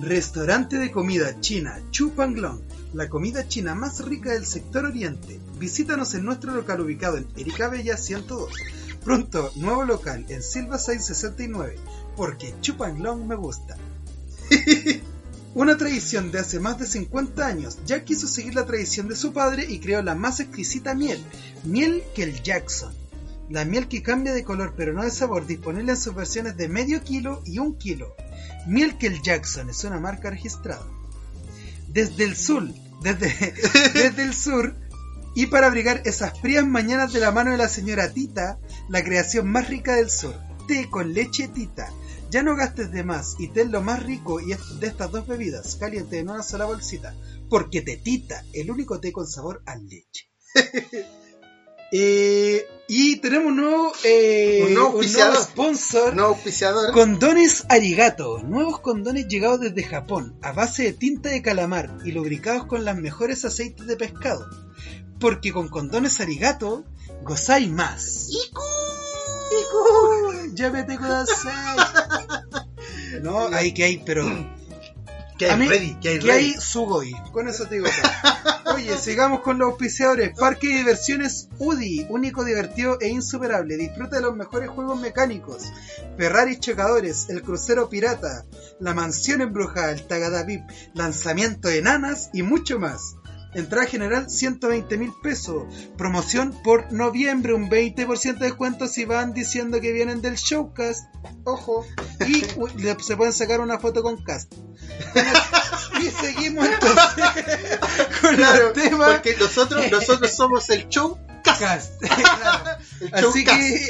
Restaurante de comida china Chupanglong, la comida china más rica del sector oriente. Visítanos en nuestro local ubicado en Erika Bella 102. Pronto, nuevo local en Silva 669, porque Chupanglong me gusta. Una tradición de hace más de 50 años, ya quiso seguir la tradición de su padre y creó la más exquisita miel, miel que el Jackson. La miel que cambia de color pero no de sabor, disponible en sus versiones de medio kilo y un kilo. Miel que el Jackson es una marca registrada. Desde el sur, desde el sur, y para abrigar esas frías mañanas de la mano de la señora Tita, la creación más rica del sur, té con leche Tita. Ya no gastes de más y ten lo más rico y es- de estas dos bebidas, caliente en una sola bolsita, porque te Tita, el único té con sabor a leche. Eh, y tenemos un nuevo, eh, Un nuevo auspiciador. sponsor. Condones Arigato, nuevos condones llegados desde Japón, a base de tinta de calamar y lubricados con los mejores aceites de pescado. Porque con condones Arigato, gozáis más. ¡Iku! ¡Iku! ¡Llámete kudasai! No, hay que hay, pero... Que hay mí- ready, que hay que hay. Sugoi. Con eso te digo todo. Oye, sigamos con los auspiciadores. Parque de diversiones UDI, único, divertido e insuperable. Disfruta de los mejores juegos mecánicos. Ferrari chocadores, el crucero pirata, la mansión embrujada, el Tagada VIP, lanzamiento de nanas y mucho más. Entrada general 120 mil pesos. Promoción por noviembre, un 20% de descuento si van diciendo que vienen del showcast. Ojo. Y se pueden sacar una foto con cast. Y seguimos entonces con Claro, los temas porque nosotros, nosotros somos el show cast. Así que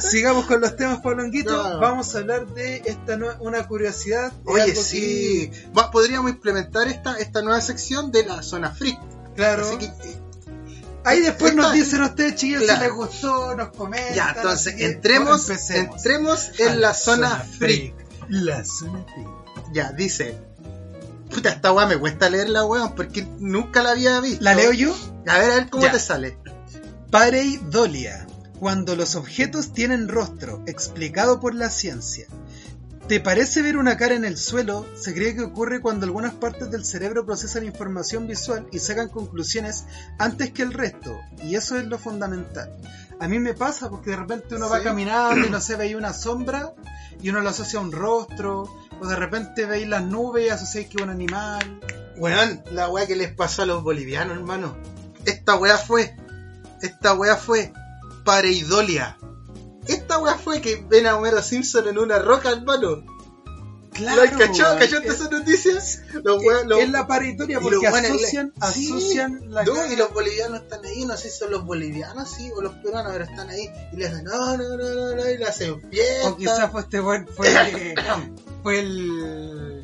sigamos con los temas, Pablonguito. Vamos a hablar de esta nue- una curiosidad. Oye, sí. Va- podríamos implementar esta, esta nueva sección de la zona freak. claro. Así que, eh, Ahí después nos dicen ustedes, chiquillos, Claro. si les gustó, nos comentan. Ya, entonces, entremos, entremos en la zona freak. La zona freak. Ya, dice. Puta, esta weá me cuesta leerla, weón, porque nunca la había visto. ¿La leo yo? A ver, a ver cómo Ya. te sale. Pareidolia. Cuando los objetos tienen rostro, explicado por la ciencia. ¿Te parece ver una cara en el suelo? Se cree que ocurre cuando algunas partes del cerebro procesan información visual y sacan conclusiones antes que el resto, y eso es lo fundamental. A mí me pasa porque de repente uno va Sí. caminando y no sé, veis una sombra y uno lo asocia a un rostro, o de repente veis las nubes y asociáis que es un animal. Weón, la weá que les pasó a los bolivianos, hermano. Esta weá fue. Esta weá fue. Pareidolia. Esta weá fue que ven a Homero Simpson en una roca, hermano. Claro, ¿La cachó? weón. ¿Cachaste Es- esas noticias? Los weá- los- es la pareidolia y porque los weones le- asocian, Sí, asocian la no, cara- y los bolivianos están ahí, no sé si son los bolivianos, sí, o los peruanos, pero están ahí y le hacen, no, no, no, no, no, y le hacen fiesta. O quizás fue este buen, fue, eh, fue el.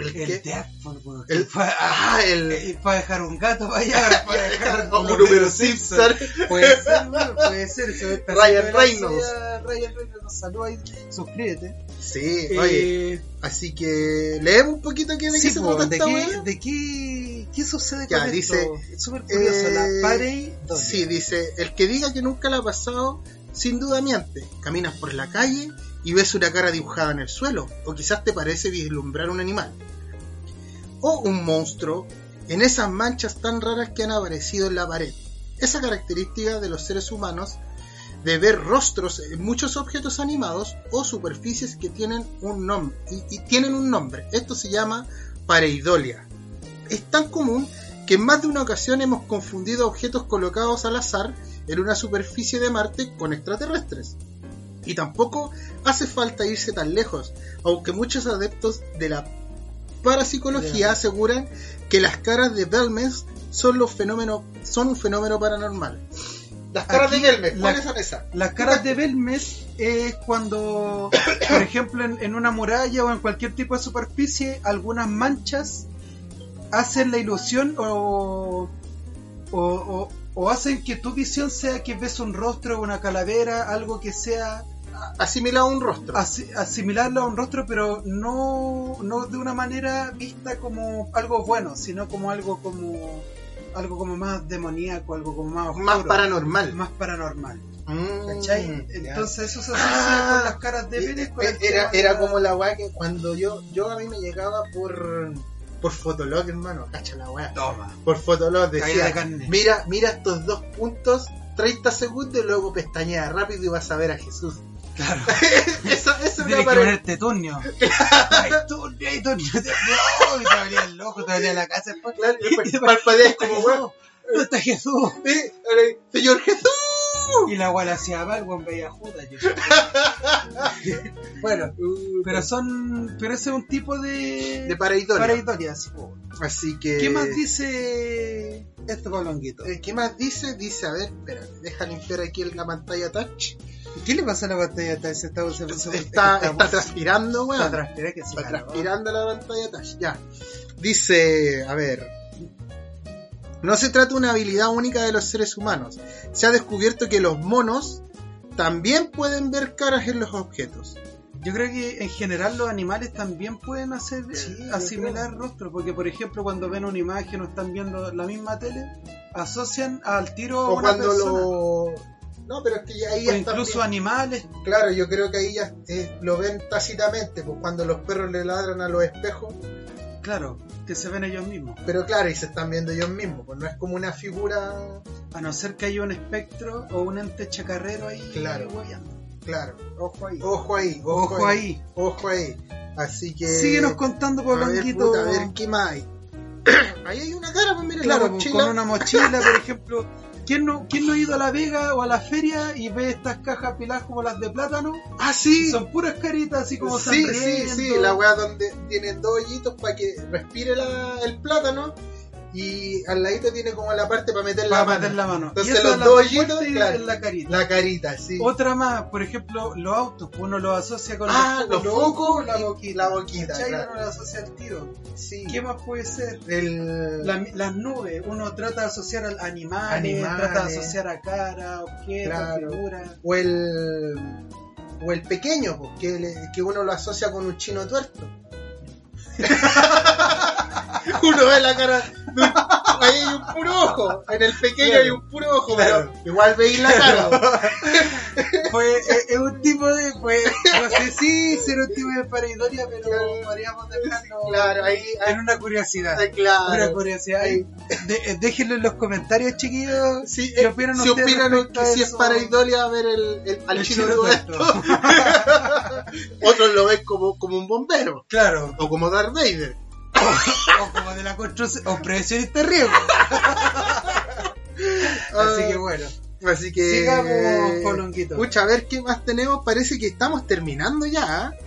¿El El? Deadpool, weón, El- Ah, el... eh, fue a dejar un gato para allá, ahora fue a dejar un Homero Simpson. Puede ser, puede ser. se ve Ryan Reynolds. Ryan Reynolds, nos saluda ahí, suscríbete. Sí, Eh, oye, así que leemos un poquito qué de sí, qué se po, trata ¿de, qué, weá. ¿de qué, qué sucede Ya, con dice, esto? Es súper curioso, Eh, la pareidolia. Sí, dice, el que diga que nunca la ha pasado, sin duda miente. Caminas por la calle y ves una cara dibujada en el suelo, o quizás te parece vislumbrar un animal. O un monstruo en esas manchas tan raras que han aparecido en la pared. Esa característica de los seres humanos de ver rostros en muchos objetos animados o superficies que tienen un nombre y, tienen un nombre. Esto se llama pareidolia. Es tan común que en más de una ocasión hemos confundido objetos colocados al azar en una superficie de Marte con extraterrestres. Y tampoco hace falta irse tan lejos, aunque muchos adeptos de la parapsicología aseguran que las caras de Belmes son los fenómenos son un fenómeno paranormal. Las caras Aquí, de Belmes, la- ¿cuáles son esas? Las caras de Belmes es cuando, por ejemplo, en, en una muralla o en cualquier tipo de superficie, algunas manchas hacen la ilusión o, o, o- o hacen que tu visión sea que ves un rostro, una calavera, algo que sea Asimilado a un rostro. asi- asimilarlo a un rostro, pero no, no de una manera vista como algo bueno, sino como algo como algo como más demoníaco, algo como más oscuro, más paranormal. más paranormal. Mm, ¿Cachai? Entonces eso se asocia Ah, con las caras de Pérez. el era, era la- como la weá que cuando yo, yo a mí me llegaba por por Fotolog, hermano, cacha la weá. Toma. Por Fotolog decía, de carne. mira, mira estos dos puntos, 30 segundos y luego pestañea rápido y vas a ver a Jesús. Claro. eso, eso me Tienes que ponerte turnio. Ay, turnio, ay, turnio. No, te valía el ojo, te valía la casa después. Claro, y después parpadeas como weón. No está Jesús. Eh, Señor Jesús. Y la guala hacía mal, buen veía Judas. yo. bueno, pero son. Pero ese es un tipo de. de pareidolia. pareidolia, así. Así que. ¿Qué más dice esto, Pablonguito? Eh, ¿Qué más dice? Dice, a ver, espera, deja limpiar aquí la pantalla touch. ¿Qué le pasa a la pantalla? Está, se está, se- se- Está, está- está transpirando, weón. Está transpirando que se Está calma. transpirando la pantalla touch. Ya. Dice, a ver. No se trata de una habilidad única de los seres humanos. Se ha descubierto que los monos también pueden ver caras en los objetos. Yo creo que en general los animales también pueden hacer eh, Sí, asimilar rostros, porque por ejemplo cuando ven una imagen o están viendo la misma tele, asocian al tiro a O una cuando persona. lo. No, pero es que ya ahí O ya incluso animales. Claro, yo creo que ahí ya eh, lo ven tácitamente, pues cuando los perros le ladran a los espejos. Claro, que se ven ellos mismos. Pero claro, y se están viendo ellos mismos, pues no es como una figura. A no ser que haya un espectro o un ente chacarrero ahí Claro. Claro. Ojo ahí. Ojo ahí, ojo, Ojo ahí. ahí. Ojo ahí. Así que. Síguenos contando, a ver, Pablonguito. puta, a ver, ¿qué más hay? ahí hay una cara, pues mira, Claro, la pues, mochila. con una mochila, por ejemplo. ¿Quién no, ¿Quién no ha ido a la Vega o a la feria y ve estas cajas piladas como las de plátano? Ah, sí. Son puras caritas así como sí, sí, sí, la weá donde tienen dos hoyitos para que respire la- el plátano y al ladito tiene como la parte para meter Para la mano. meter la mano. Entonces los dos hoyitos, claro. la carita. La carita, sí. Otra más, por ejemplo, los autos, pues uno los asocia con Ah, los, los focos la boquita. la boquita, claro. Uno lo asocia al tiro. Sí. ¿Qué más puede ser? El... La- las nubes, uno trata de asociar a animales, Animales. trata de asociar a cara, objetos, Claro. figuras. o el o el pequeño pues, que, le- que uno lo asocia con un chino tuerto uno ve la cara ahí hay un puro ojo en el pequeño Claro. hay un puro ojo Claro. pero igual veis la cara Fue, es, es un tipo de, pues, no sé si será un tipo de pareidolia, pero Claro. podríamos dejarlo claro ahí en una curiosidad. claro Una curiosidad. Ahí. De- eh, déjenlo en los comentarios, chiquillos. Sí, ¿Qué eh, opinan si opinan que a si es eso? para Idolia ver el, el- al El chino otros lo ven como, como un bombero Claro. o como Darth Vader O como de la construcción. O prevencionista riesgo. Así que bueno. Así que. Sigamos, Polonguito. Pucha, a ver qué más tenemos. Parece que estamos terminando ya. ¿eh?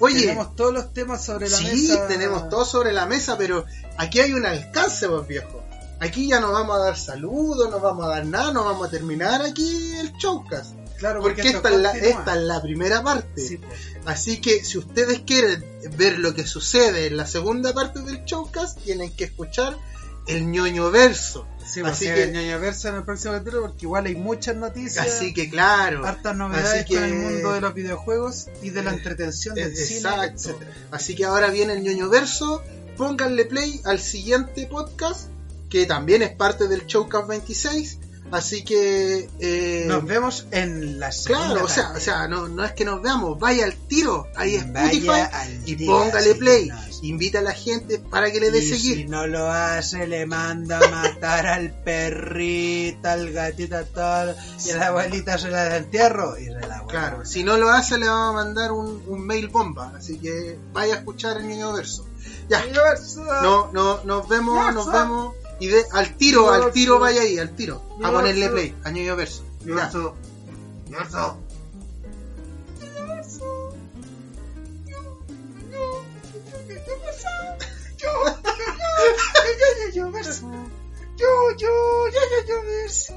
Oye, Tenemos todos los temas sobre la sí, mesa. tenemos todo sobre la mesa, pero aquí hay un alcance, vos viejo. Aquí ya no vamos a dar saludos, no vamos a dar nada, no vamos a terminar aquí el showcast. Claro, Porque esta es, la, continúa. esta es la primera parte. Sí, pues. Así que si ustedes quieren ver lo que sucede en la segunda parte del showcast, tienen que escuchar el ñoño verso. Sí, pues, Así sí, que- el ñoño verso en el próximo capítulo, porque igual hay muchas noticias. Así que claro. hartas novedades que- con el mundo de los videojuegos y de la entretención del Eh, cine, exacto. etc. Así que ahora viene el ñoño verso. Pónganle play al siguiente podcast, que también es parte del Showcast 26. Así que. eh, Nos vemos en la segunda claro, o sea, o sea no, no es que nos veamos, vaya al tiro, ahí es Spotify y póngale play. Invita a la gente para que le dé seguir. si no lo hace, le manda a matar al perrito, al gatito, a todo, y a la abuelita se la da entierro y se la. Claro, si no lo hace, le vamos a mandar un, un mail bomba. Así que vaya a escuchar el ñoño verso. Ya, no, no, nos vemos, nos vemos. Y de, al tiro, al tiro vaya ahí, al tiro. A ponerle play, a ñoño verso. Verso. Verso. Yo, yo, yo, verso. Yo, yo, yo, yo, yo, verso.